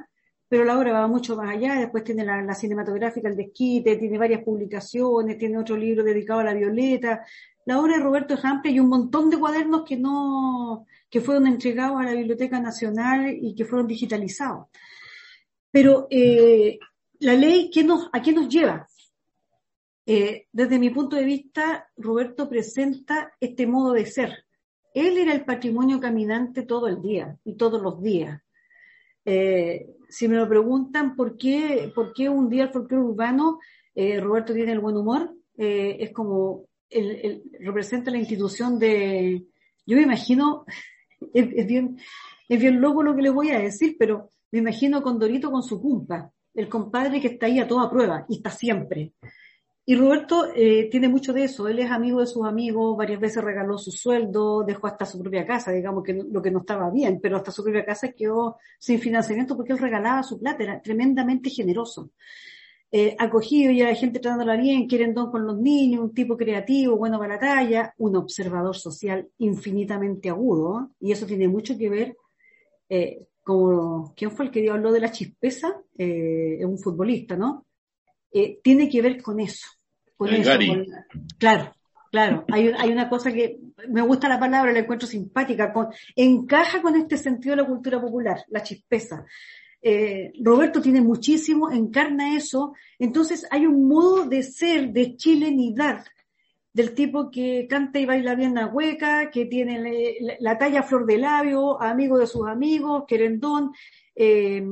pero la obra va mucho más allá, después tiene la, cinematográfica, el desquite, tiene varias publicaciones, tiene otro libro dedicado a la Violeta, la obra de Roberto es amplia y un montón de cuadernos que no, que fueron entregados a la Biblioteca Nacional y que fueron digitalizados. Pero eh, la ley, ¿qué nos, ¿a qué nos lleva? Eh, desde mi punto de vista, Roberto presenta este modo de ser. Él era el patrimonio caminante todo el día y todos los días. Eh, si me lo preguntan por qué, por qué un día el folclore urbano, eh, Roberto tiene el buen humor, eh, es como, el, representa la institución de, yo me imagino, es, bien, es bien loco lo que le voy a decir, pero me imagino con Dorito con su cumpa, el compadre que está ahí a toda prueba y está siempre. Y Roberto eh, tiene mucho de eso. Él es amigo de sus amigos, varias veces regaló su sueldo, dejó hasta su propia casa, digamos que lo que no estaba bien, pero hasta su propia casa quedó sin financiamiento porque él regalaba su plata, era tremendamente generoso. Eh, acogido y la gente tratándola bien, querendón con los niños, un tipo creativo, bueno para la talla, un observador social infinitamente agudo, y eso tiene mucho que ver, eh, como, ¿quién fue el que habló de la chispeza? Eh, es un futbolista, ¿no? Eh, tiene que ver con eso. Con eso claro, claro. Hay, hay, una cosa que me gusta la palabra, la encuentro simpática, con, encaja con este sentido de la cultura popular, la chispeza. Eh, Roberto tiene muchísimo, encarna eso. Entonces hay un modo de ser, de chilenidad, del tipo que canta y baila bien la hueca, que tiene la, talla flor de labio, amigo de sus amigos, querendón, eh,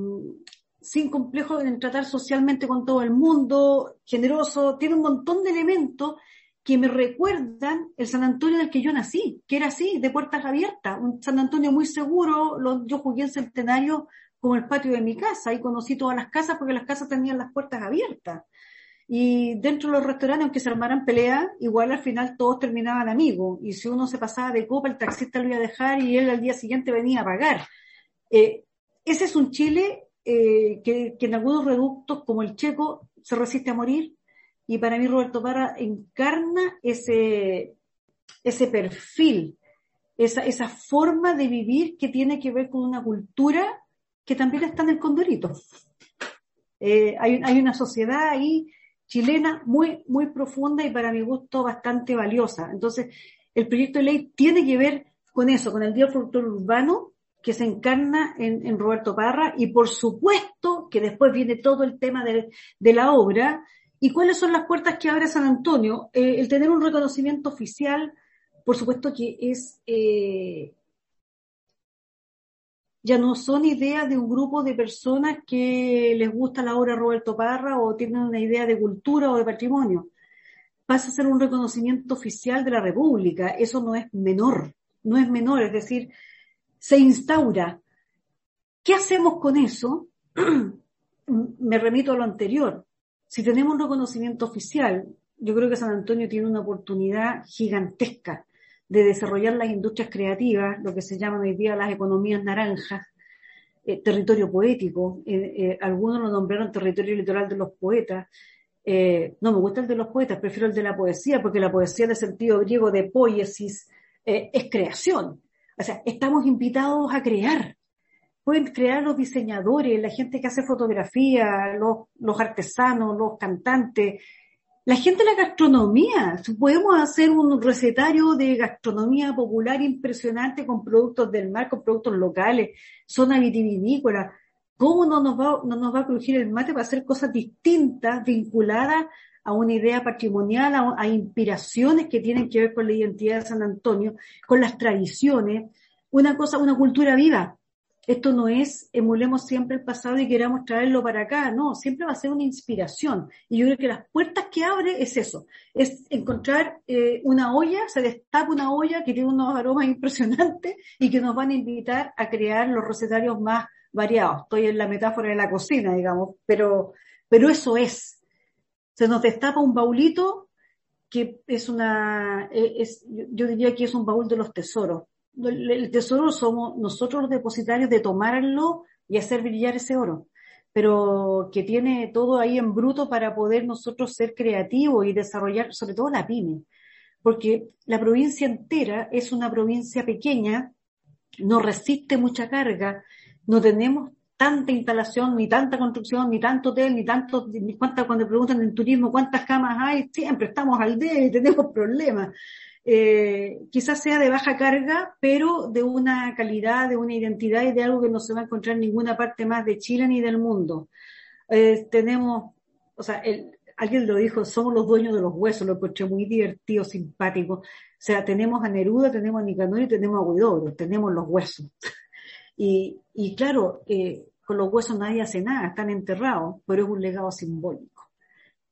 sin complejo en tratar socialmente con todo el mundo, generoso, tiene un montón de elementos que me recuerdan el San Antonio del que yo nací, que era así, de puertas abiertas, un San Antonio muy seguro, yo jugué en Centenario como el patio de mi casa y conocí todas las casas porque las casas tenían las puertas abiertas. Y dentro de los restaurantes, aunque se armaran peleas, igual al final todos terminaban amigos. Y si uno se pasaba de copa, el taxista lo iba a dejar y él al día siguiente venía a pagar. Eh, ese es un Chile eh, que, en algunos reductos, como el checo, se resiste a morir. Y para mí Roberto Parra encarna ese, ese perfil, esa, esa forma de vivir que tiene que ver con una cultura que también está en el Condorito. Eh, hay, hay, una sociedad ahí chilena muy, muy profunda y para mi gusto bastante valiosa. Entonces, el proyecto de ley tiene que ver con eso, con el Folclore Urbano, que se encarna en, Roberto Parra y por supuesto que después viene todo el tema de, la obra y cuáles son las puertas que abre San Antonio. Eh, el tener un reconocimiento oficial, por supuesto que es, eh, ya no son ideas de un grupo de personas que les gusta la obra Roberto Parra o tienen una idea de cultura o de patrimonio. Pasa a ser un reconocimiento oficial de la República. Eso no es menor, no es menor. Es decir, se instaura. ¿Qué hacemos con eso? Me remito a lo anterior. Si tenemos un reconocimiento oficial, yo creo que San Antonio tiene una oportunidad gigantesca de desarrollar las industrias creativas, lo que se llaman hoy día las economías naranjas, eh, territorio poético, eh, eh, algunos lo nombraron territorio litoral de los poetas, no me gusta el de los poetas, prefiero el de la poesía, porque la poesía de sentido griego de poiesis es creación, o sea, estamos invitados a crear. Pueden crear los diseñadores, la gente que hace fotografía, los, artesanos, los cantantes, la gente de la gastronomía. Podemos hacer un recetario de gastronomía popular impresionante con productos del mar, con productos locales, zona vitivinícola. ¿Cómo no nos va, no nos va a crujir el mate para hacer cosas distintas, vinculadas a una idea patrimonial, a, inspiraciones que tienen que ver con la identidad de San Antonio, con las tradiciones, una cosa, una cultura viva. Esto no es emulemos siempre el pasado y queramos traerlo para acá, no, siempre va a ser una inspiración. Y yo creo que las puertas que abre es eso, es encontrar eh, una olla, se destapa una olla que tiene unos aromas impresionantes y que nos van a invitar a crear los recetarios más variados. Estoy en la metáfora de la cocina, digamos, pero, pero eso es. Se nos destapa un baulito que es una, eh, es, yo diría que es un baúl de los tesoros. El tesoro somos nosotros los depositarios de tomarlo y hacer brillar ese oro, pero que tiene todo ahí en bruto para poder nosotros ser creativos y desarrollar, sobre todo la pyme, porque la provincia entera es una provincia pequeña, no resiste mucha carga, no tenemos tanta instalación, ni tanta construcción, ni tanto hotel, ni tanto, ni cuántas, cuando preguntan en turismo cuántas camas hay, siempre estamos al día y tenemos problemas eh, quizás sea de baja carga, pero de una calidad, de una identidad y de algo que no se va a encontrar en ninguna parte más de Chile ni del mundo. Eh, tenemos, o sea, el, alguien lo dijo, somos los dueños de los huesos, lo encontré muy divertido, simpático. O sea, tenemos a Neruda, tenemos a Nicanor y tenemos a Huidobro, tenemos los huesos. y, y claro, eh, con los huesos nadie hace nada, están enterrados, pero es un legado simbólico.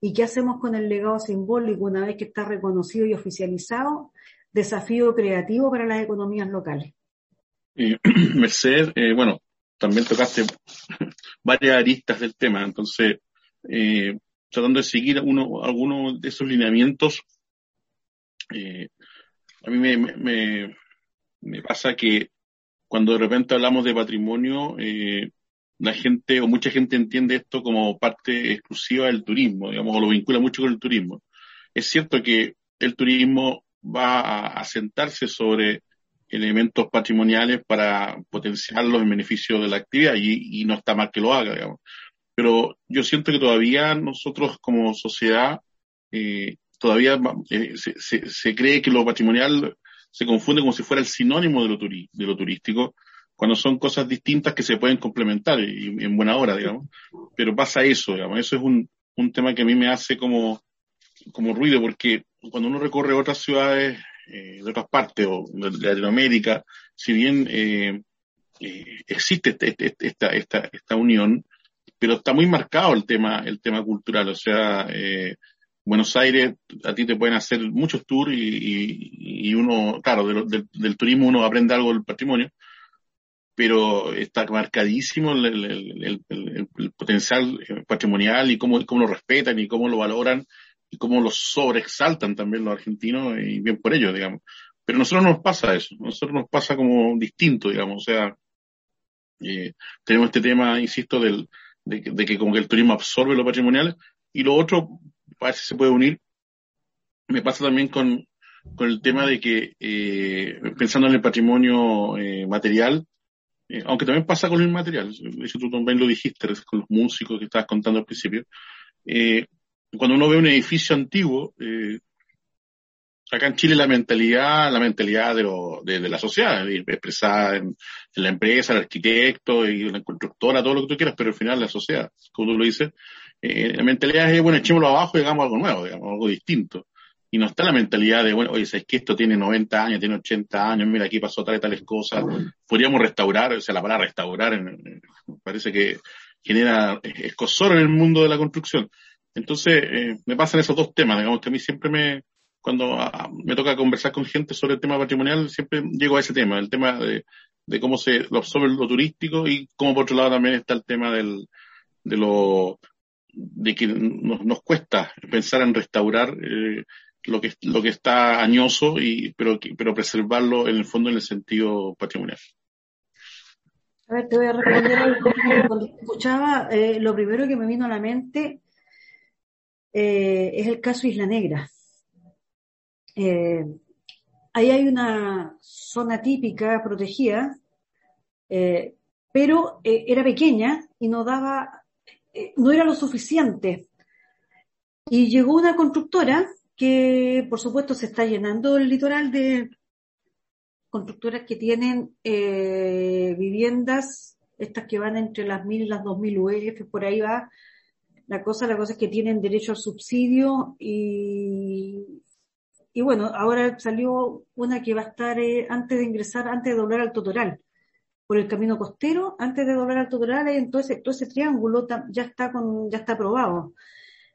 ¿Y qué hacemos con el legado simbólico una vez que está reconocido y oficializado? Desafío creativo para las economías locales. Mercedes, eh, bueno, también tocaste varias aristas del tema, entonces, eh, tratando de seguir uno, algunos de esos lineamientos, eh, a mí me, me, pasa que cuando de repente hablamos de patrimonio, la gente o mucha gente entiende esto como parte exclusiva del turismo, digamos, o lo vincula mucho con el turismo. Es cierto que el turismo va a asentarse sobre elementos patrimoniales para potenciarlos en beneficio de la actividad y, no está mal que lo haga, digamos. Pero yo siento que todavía nosotros como sociedad, eh, todavía eh, se, se, cree que lo patrimonial se confunde como si fuera el sinónimo de lo, de lo turístico cuando son cosas distintas que se pueden complementar y, en buena hora, digamos. Pero pasa eso, digamos. Eso es un, un tema que a mí me hace como, como ruido, porque cuando uno recorre otras ciudades eh, de otras partes o de Latinoamérica, si bien eh, eh, existe este, este, este, esta, esta, esta unión, pero está muy marcado el tema, el tema cultural. O sea, eh, Buenos Aires, a ti te pueden hacer muchos tours y, y, uno, claro, de del turismo uno aprende algo del patrimonio, pero está marcadísimo el, el, el, potencial patrimonial y cómo, cómo lo respetan y cómo lo valoran y cómo lo sobreexaltan también los argentinos y bien por ello, digamos. Pero a nosotros nos pasa eso, a nosotros nos pasa como distinto, digamos, o sea, eh, tenemos este tema, insisto, del, de, que como que el turismo absorbe lo patrimonial y lo otro parece que se puede unir. Me pasa también con, con el tema de que, eh, pensando en el patrimonio eh, material, eh, aunque también pasa con el material, eso tú también lo dijiste con los músicos que estabas contando al principio, eh, cuando uno ve un edificio antiguo, eh, acá en Chile la mentalidad, la mentalidad de, lo, de, de la sociedad, expresada en, la empresa, el arquitecto y la constructora, todo lo que tú quieras, pero al final la sociedad, como tú lo dices, eh, la mentalidad es, bueno, echémoslo abajo y hagamos algo nuevo, digamos, algo distinto y no está la mentalidad de, bueno, oye, es que esto tiene 90 años, tiene 80 años, mira, aquí pasó tales, tales cosas, podríamos restaurar, o sea, la palabra restaurar parece que genera escosor en el mundo de la construcción. Entonces, eh, me pasan esos dos temas, digamos que a mí siempre me, cuando ah, me toca conversar con gente sobre el tema patrimonial, siempre llego a ese tema, el tema de, de cómo se lo absorbe lo turístico y cómo por otro lado también está el tema del, de lo, de que nos, nos cuesta pensar en restaurar eh, lo que, lo que está añoso, y, pero, pero preservarlo en el fondo en el sentido patrimonial. A ver, te voy a responder Cuando escuchaba, eh, lo primero que me vino a la mente eh, es el caso Isla Negra. Eh, ahí hay una zona típica protegida, eh, pero eh, era pequeña y no daba, no era lo suficiente. Y llegó una constructora que por supuesto se está llenando el litoral de constructoras que tienen eh, viviendas, estas que van entre las mil y las dos mil UF, por ahí va la cosa, la cosa es que tienen derecho al subsidio y, y bueno, ahora salió una que va a estar eh, antes de ingresar, antes de doblar al total. por el camino costero antes de doblar Alto Doral, y entonces todo ese triángulo ya está con, ya está aprobado.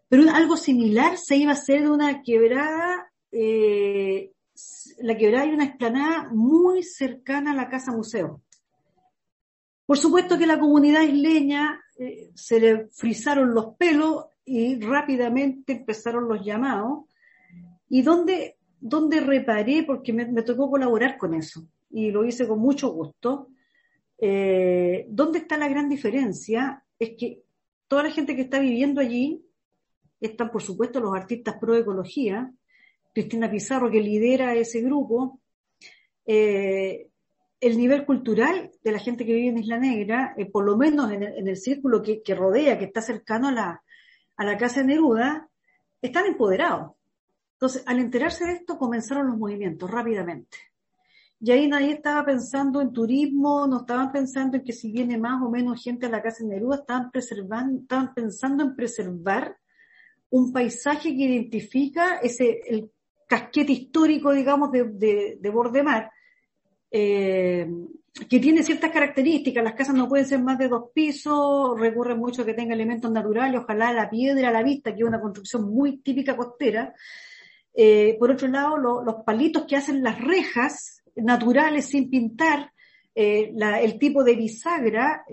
Pero algo similar se iba a hacer de una quebrada, eh, la quebrada y una explanada muy cercana a la casa museo. Por supuesto que la comunidad isleña eh, se le frizaron los pelos y rápidamente empezaron los llamados. ¿Y dónde, dónde reparé? Porque me, me tocó colaborar con eso y lo hice con mucho gusto. Eh, ¿Dónde está la gran diferencia? Es que toda la gente que está viviendo allí, están por supuesto los artistas pro ecología, Cristina Pizarro que lidera ese grupo, eh, el nivel cultural de la gente que vive en Isla Negra, eh, por lo menos en el, círculo que, rodea, que está cercano a la, a la Casa de Neruda, están empoderados. Entonces, al enterarse de esto, comenzaron los movimientos rápidamente. Y ahí nadie estaba pensando en turismo, no estaban pensando en que si viene más o menos gente a la casa de Neruda, estaban preservando, estaban pensando en preservar un paisaje que identifica ese, el casquete histórico, digamos, de, de, de Bordemar, eh, que tiene ciertas características. Las casas no pueden ser más de dos pisos, recurre mucho a que tenga elementos naturales, ojalá la piedra a la vista, que es una construcción muy típica costera. Eh, por otro lado, los palitos que hacen las rejas naturales sin pintar, eh, el tipo de bisagra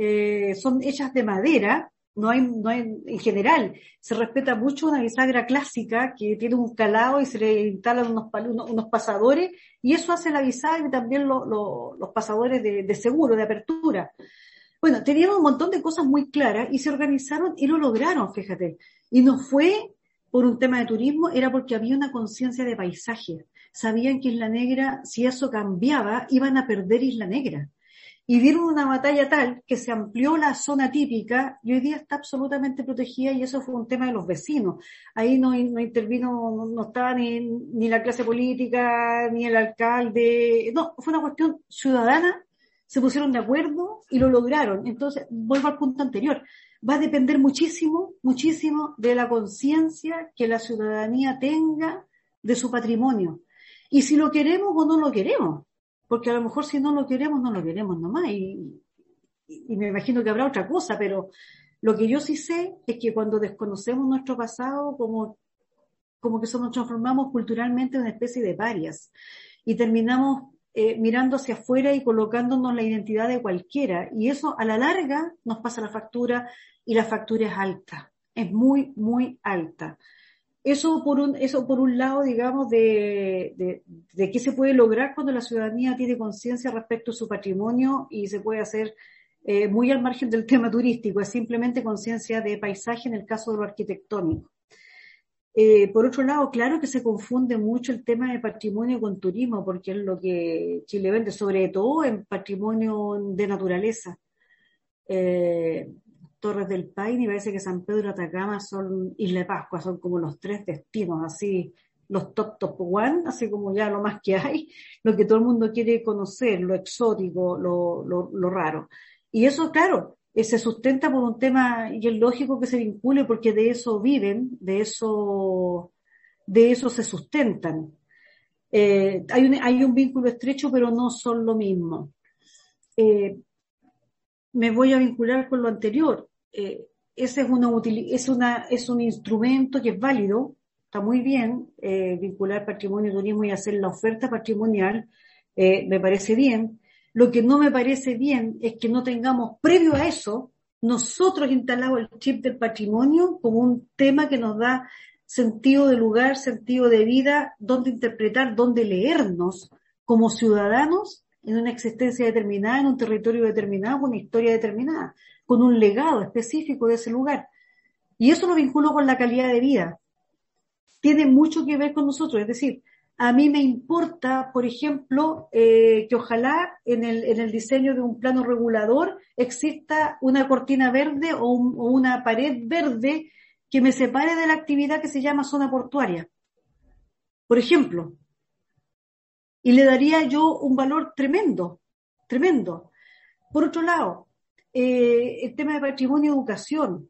son hechas de madera, no hay, no hay, en general, se respeta mucho una bisagra clásica que tiene un calado y se le instalan unos, unos, pasadores y eso hace la bisagra y también los pasadores de, de, seguro, de apertura. Bueno, tenían un montón de cosas muy claras y se organizaron y lo lograron, fíjate. Y no fue por un tema de turismo, era porque había una conciencia de paisaje sabían que Isla Negra, si eso cambiaba, iban a perder Isla Negra. Y dieron una batalla tal que se amplió la zona típica y hoy día está absolutamente protegida y eso fue un tema de los vecinos. Ahí no, no intervino, no estaba ni, ni la clase política, ni el alcalde. No, fue una cuestión ciudadana, se pusieron de acuerdo y lo lograron. Entonces, vuelvo al punto anterior va a depender muchísimo, muchísimo de la conciencia que la ciudadanía tenga de su patrimonio y si lo queremos o no lo queremos, porque a lo mejor si no lo queremos, no lo queremos nomás, y, y me imagino que habrá otra cosa, pero lo que yo sí sé es que cuando desconocemos nuestro pasado, como, como que nos transformamos culturalmente en una especie de parias, y terminamos eh, mirando hacia afuera y colocándonos la identidad de cualquiera, y eso a la larga nos pasa la factura, y la factura es alta, es muy, muy alta. Eso por un, eso por un lado, digamos, de, de, qué se puede lograr cuando la ciudadanía tiene conciencia respecto a su patrimonio y se puede hacer eh, muy al margen del tema turístico, es simplemente conciencia de paisaje en el caso de lo arquitectónico. Eh, por otro lado, claro que se confunde mucho el tema de patrimonio con turismo, porque es lo que Chile vende, sobre todo en patrimonio de naturaleza. Eh, Torres del Paine y parece que San Pedro Atacama son Isla de Pascua, son como los tres destinos, así, los top top one, así como ya lo más que hay, lo que todo el mundo quiere conocer, lo exótico, lo, lo, raro. Y eso, claro, eh, se sustenta por un tema, y es lógico que se vincule porque de eso viven, de eso, de eso se sustentan. Eh, hay, un, hay un vínculo estrecho, pero no son lo mismo. Eh, me voy a vincular con lo anterior eh, ese es, una, es, una, es un instrumento que es válido, está muy bien eh, vincular patrimonio y turismo y hacer la oferta patrimonial, eh, me parece bien. Lo que no me parece bien es que no tengamos previo a eso nosotros instalado el chip del patrimonio como un tema que nos da sentido de lugar, sentido de vida, donde interpretar, donde leernos como ciudadanos en una existencia determinada, en un territorio determinado, con una historia determinada con un legado específico de ese lugar. Y eso lo vinculo con la calidad de vida. Tiene mucho que ver con nosotros, es decir, a mí me importa, por ejemplo, eh, que ojalá en el, en el, diseño de un plano regulador exista una cortina verde o, o, una pared verde que me separe de la actividad que se llama zona portuaria. Por ejemplo. Y le daría yo un valor tremendo, tremendo. Por otro lado, eh, el tema de patrimonio y educación.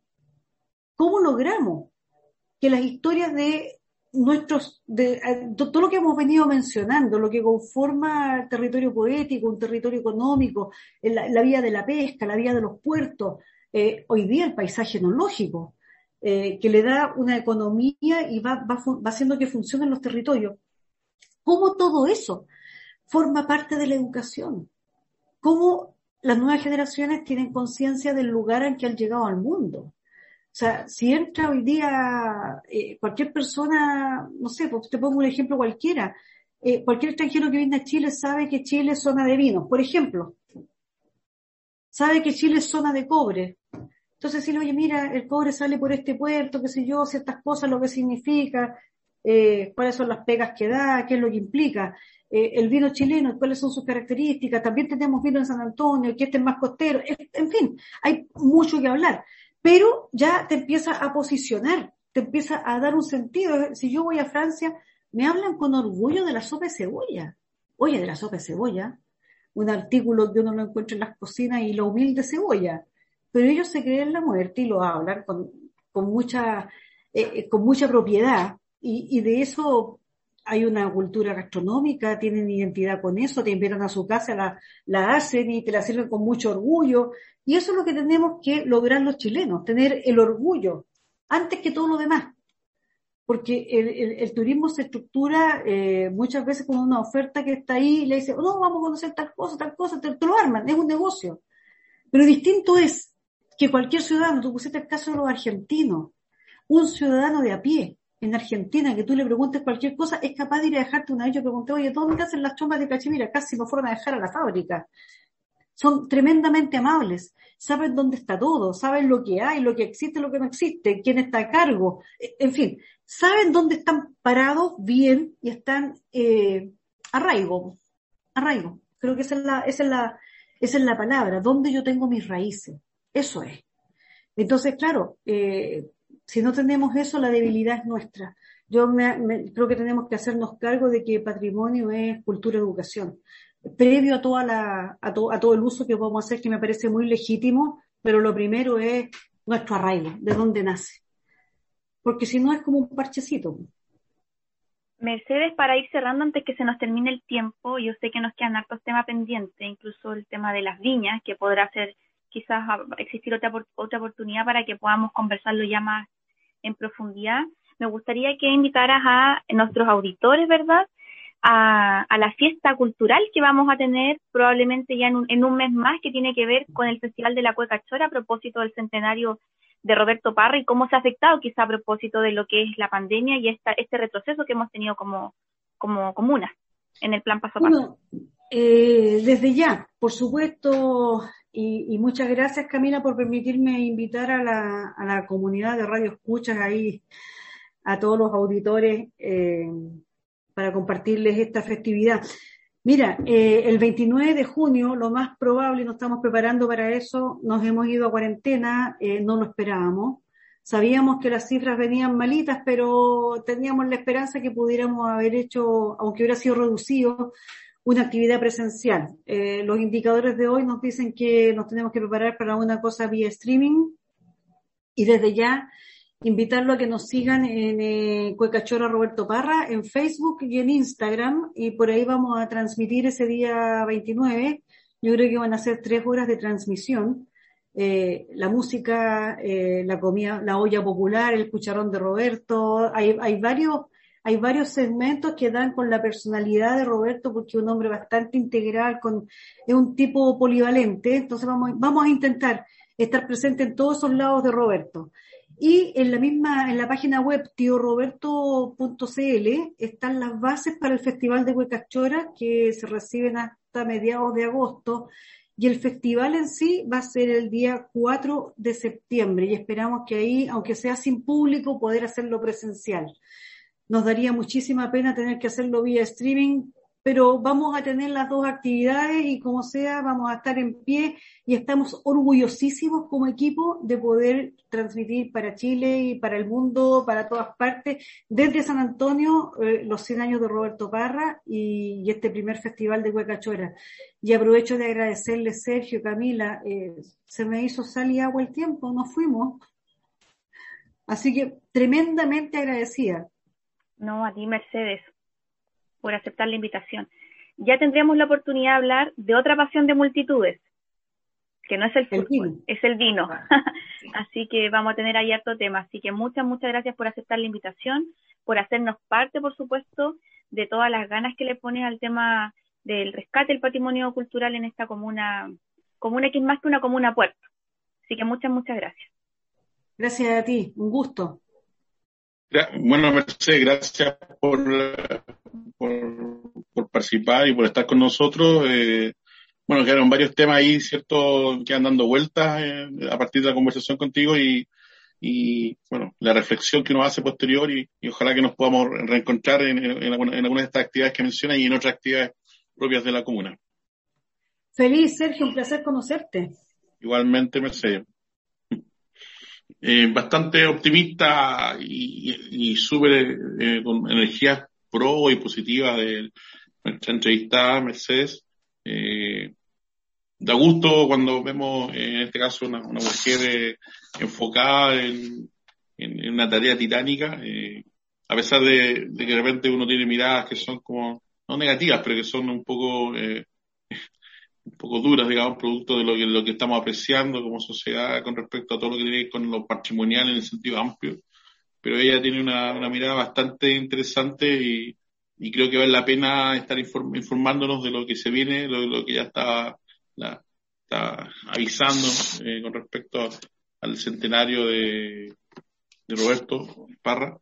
¿Cómo logramos que las historias de nuestros, de, eh, todo lo que hemos venido mencionando, lo que conforma el territorio poético, un territorio económico, la, vía de la pesca, la vía de los puertos, eh, hoy día el paisaje enológico, eh, que le da una economía y va, va, va haciendo que funcionen los territorios. ¿Cómo todo eso forma parte de la educación? ¿Cómo las nuevas generaciones tienen conciencia del lugar en que han llegado al mundo? O sea, si entra hoy día eh, cualquier persona, no sé, pues te pongo un ejemplo cualquiera, eh, cualquier extranjero que viene a Chile sabe que Chile es zona de vinos, por ejemplo. Sabe que Chile es zona de cobre. Entonces, si oye, mira, el cobre sale por este puerto, qué sé yo, ciertas cosas, lo que significa, eh, cuáles son las pegas que da, qué es lo que implica. Eh, el vino chileno, cuáles son sus características. También tenemos vino en San Antonio, que este es más costero. En fin, hay mucho que hablar pero ya te empieza a posicionar, te empieza a dar un sentido. Si yo voy a Francia, me hablan con orgullo de la sopa de cebolla. Oye, de la sopa de cebolla, un artículo que uno no encuentra en las cocinas y lo humilde cebolla. Pero ellos se creen la muerte y lo hablan con, con mucha, eh, eh, con mucha propiedad. Y, y de eso hay una cultura gastronómica, tienen identidad con eso, te invitan a su casa, la, la hacen y te la sirven con mucho orgullo. Y eso es lo que tenemos que lograr los chilenos, tener el orgullo, antes que todo lo demás. Porque el, el, turismo se estructura eh, muchas veces con una oferta que está ahí y le dice, oh, no, vamos a conocer tal cosa, tal cosa, te, te lo arman, es un negocio. Pero distinto es que cualquier ciudadano, tú pusiste el caso de los argentinos, un ciudadano de a pie, en Argentina, que tú le preguntes cualquier cosa, es capaz de ir a dejarte una vez. Yo pregunté, oye, ¿dónde hacen las chombas de cachemira? Casi me fueron a dejar a la fábrica. Son tremendamente amables, saben dónde está todo, saben lo que hay, lo que existe, lo que no existe, quién está a cargo, e, en fin, saben dónde están parados bien y están eh, arraigo, arraigo. Creo que esa es la, esa es la, esa es la palabra, dónde yo tengo mis raíces. Eso es. Entonces, claro, eh, si no tenemos eso, la debilidad es nuestra. Yo me, creo que tenemos que hacernos cargo de que patrimonio es cultura educación. Previo a, toda la, a, a todo el uso que podemos hacer, que me parece muy legítimo, pero lo primero es nuestro arraigo, de dónde nace. Porque si no es como un parchecito. Mercedes, para ir cerrando antes que se nos termine el tiempo, yo sé que nos quedan hartos temas pendientes, incluso el tema de las viñas, que podrá ser quizás existir otra, otra oportunidad para que podamos conversarlo ya más en profundidad, me gustaría que invitaras a nuestros auditores, ¿verdad? A, a, la fiesta cultural que vamos a tener probablemente ya en un, en un mes más, que tiene que ver con el Festival de la Cueca Chora a propósito del centenario de Roberto Parra y cómo se ha afectado quizá a propósito de lo que es la pandemia y esta, este retroceso que hemos tenido como, como comuna en el plan paso a paso. eh, desde ya, por supuesto, y, y, muchas gracias Camila por permitirme invitar a la, comunidad de Radio Escuchas ahí, a todos los auditores, eh, para compartirles esta festividad. Mira, eh, el 29 de junio, lo más probable, nos estamos preparando para eso, nos hemos ido a cuarentena, eh, no lo esperábamos. Sabíamos que las cifras venían malitas, pero teníamos la esperanza que pudiéramos haber hecho, aunque hubiera sido reducido, una actividad presencial. Eh, los indicadores de hoy nos dicen que nos tenemos que preparar para una cosa vía streaming y desde ya invitarlo a que nos sigan en eh, Cuecachora Roberto Parra en Facebook y en Instagram y por ahí vamos a transmitir ese día 29. Yo creo que van a ser tres horas de transmisión. Eh, la música, eh, la comida, la olla popular, el cucharón de Roberto, hay, hay varios hay varios segmentos que dan con la personalidad de Roberto, porque es un hombre bastante integral, con, es un tipo polivalente, entonces vamos, vamos a intentar estar presente en todos esos lados de Roberto. Y en la misma, en la página web tioroberto.cl están las bases para el Festival de Huecachora que se reciben hasta mediados de agosto. Y el festival en sí va a ser el día 4 de septiembre y esperamos que ahí, aunque sea sin público, poder hacerlo presencial. Nos daría muchísima pena tener que hacerlo vía streaming, pero vamos a tener las dos actividades y como sea, vamos a estar en pie y estamos orgullosísimos como equipo de poder transmitir para Chile y para el mundo, para todas partes, desde San Antonio, eh, los 100 años de Roberto Parra y, este primer festival de Huecachora. Y aprovecho de agradecerle, Sergio, Camila, eh, se me hizo sal y agua el tiempo, nos fuimos. Así que tremendamente agradecida No, a ti, Mercedes, por aceptar la invitación. Ya tendríamos la oportunidad de hablar de otra pasión de multitudes, que no es el fútbol, es el vino. Así que vamos a tener ahí harto tema. Así que muchas, muchas gracias por aceptar la invitación, por hacernos parte, por supuesto, de todas las ganas que le pones al tema del rescate del patrimonio cultural en esta comuna, comuna que es más que una comuna puerto. Así que muchas, muchas gracias. Gracias a ti, un gusto. Bueno, Mercedes, gracias por, por, participar y por estar con nosotros. Eh, bueno, quedaron varios temas ahí, ¿cierto?, que han dando vueltas eh, a partir de la conversación contigo y, y, bueno, la reflexión que uno hace posterior y, ojalá que nos podamos reencontrar en, en, algunas de estas actividades que mencionas y en otras actividades propias de la comuna. Feliz, Sergio, un placer conocerte. Igualmente, Mercedes. Eh, bastante optimista y, y súper eh, con energía pro y positiva de nuestra entrevista, Mercedes. Eh, da gusto cuando vemos, en este caso, una, mujer enfocada en, en, una tarea titánica, a pesar de, que de repente uno tiene miradas que son como, no negativas, pero que son un poco poco duras, digamos, producto de lo que, estamos apreciando como sociedad con respecto a todo lo que tiene que ver con lo patrimonial en el sentido amplio. Pero ella tiene una, mirada bastante interesante y, creo que vale la pena estar informándonos de lo que se viene, lo, lo que ya está, la, avisando eh, con respecto al centenario de, de Roberto Parra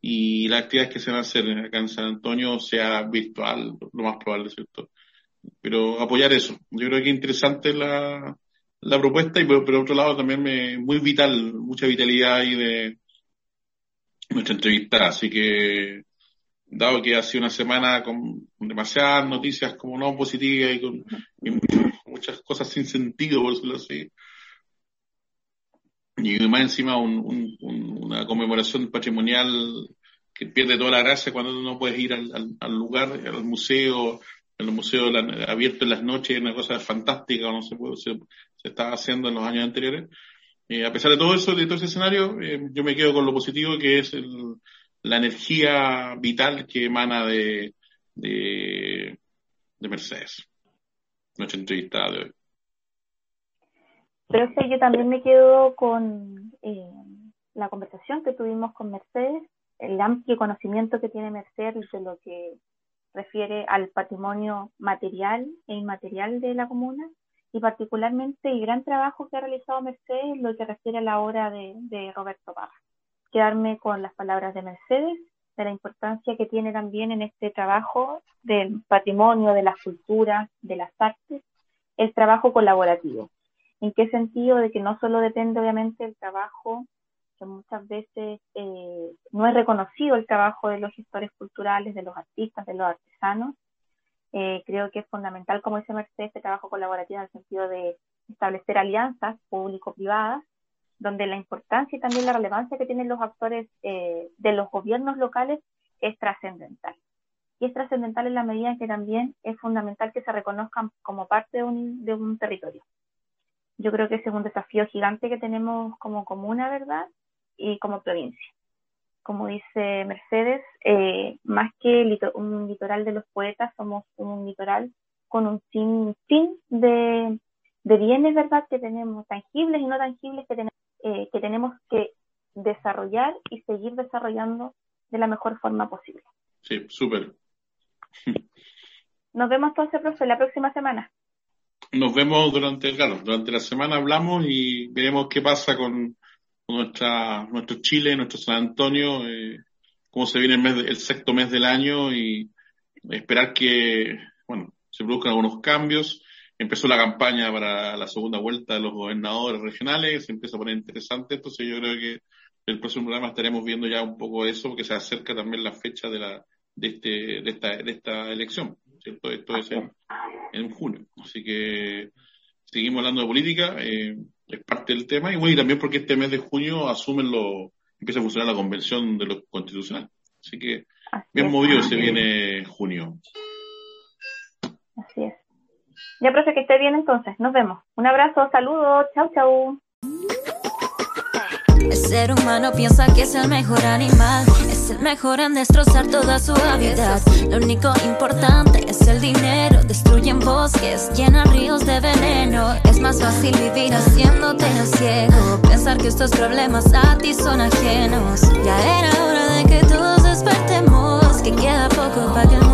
y las actividades que se van a hacer acá en San Antonio sea virtual, lo más probable, ¿cierto? Pero apoyar eso. Yo creo que es interesante la, la propuesta y por, por, otro lado también me, muy vital, mucha vitalidad ahí de nuestra entrevista. Así que, dado que ha sido una semana con, demasiadas noticias como no positivas y con muchas cosas sin sentido, por decirlo así, y más encima un, una conmemoración patrimonial que pierde toda la gracia cuando no puedes ir al, al, al lugar, al museo, en los museos abiertos en las noches, una cosa fantástica, no se, puede, se, estaba haciendo en los años anteriores. Eh, a pesar de todo eso, de todo ese escenario, eh, yo me quedo con lo positivo que es la energía vital que emana de, de, de Mercedes, nuestra entrevistada de hoy. Pero sí, yo también me quedo con eh, la conversación que tuvimos con Mercedes, el amplio conocimiento que tiene Mercedes de lo que refiere al patrimonio material e inmaterial de la comuna y particularmente el gran trabajo que ha realizado Mercedes lo que refiere a la obra de, Roberto Parra. Quedarme con las palabras de Mercedes, de la importancia que tiene también en este trabajo del patrimonio, de las culturas, de las artes, el trabajo colaborativo. ¿En qué sentido? De que no solo depende obviamente el trabajo que muchas veces eh, no es reconocido el trabajo de los gestores culturales, de los artistas, de los artesanos. Eh, creo que es fundamental, como dice Mercedes, este trabajo colaborativo en el sentido de establecer alianzas público-privadas, donde la importancia y también la relevancia que tienen los actores eh, de los gobiernos locales es trascendental. Y es trascendental en la medida en que también es fundamental que se reconozcan como parte de un, de un territorio. Yo creo que ese es un desafío gigante que tenemos como comuna, ¿verdad? Y como provincia. Como dice Mercedes, eh, más que un litoral de los poetas, somos un litoral con un fin de, de bienes, ¿verdad?, que tenemos, tangibles y no tangibles, que tenemos, eh, que tenemos que desarrollar y seguir desarrollando de la mejor forma posible. Sí, súper. Nos vemos entonces, profe, la próxima semana. Nos vemos durante el claro, durante la semana hablamos y veremos qué pasa con, nuestra, nuestro Chile, nuestro San Antonio, eh, cómo se viene el, mes el sexto mes del año y esperar que, bueno, se produzcan algunos cambios. Empezó la campaña para la segunda vuelta de los gobernadores regionales, se empieza a poner interesante, entonces yo creo que el próximo programa estaremos viendo ya un poco eso, porque se acerca también la fecha de la, de este, de esta, de esta elección, ¿cierto? Esto es en, en junio. Así que seguimos hablando de política. Eh, es parte del tema, y bueno, y también porque este mes de junio asumen lo, empieza a funcionar la convención de lo constitucional. Así que bien movido se viene junio. Así es. Ya, profe, que esté bien entonces. Nos vemos. Un abrazo, saludos, chau, chau. El ser humano piensa que es el mejor animal, el mejor en destrozar toda su hábitat. Lo único importante es el dinero, destruyen bosques, llenan ríos de veneno. Es más fácil vivir haciéndote el ciego, pensar que estos problemas a ti son ajenos. Ya era hora de que todos despertemos, que queda poco para que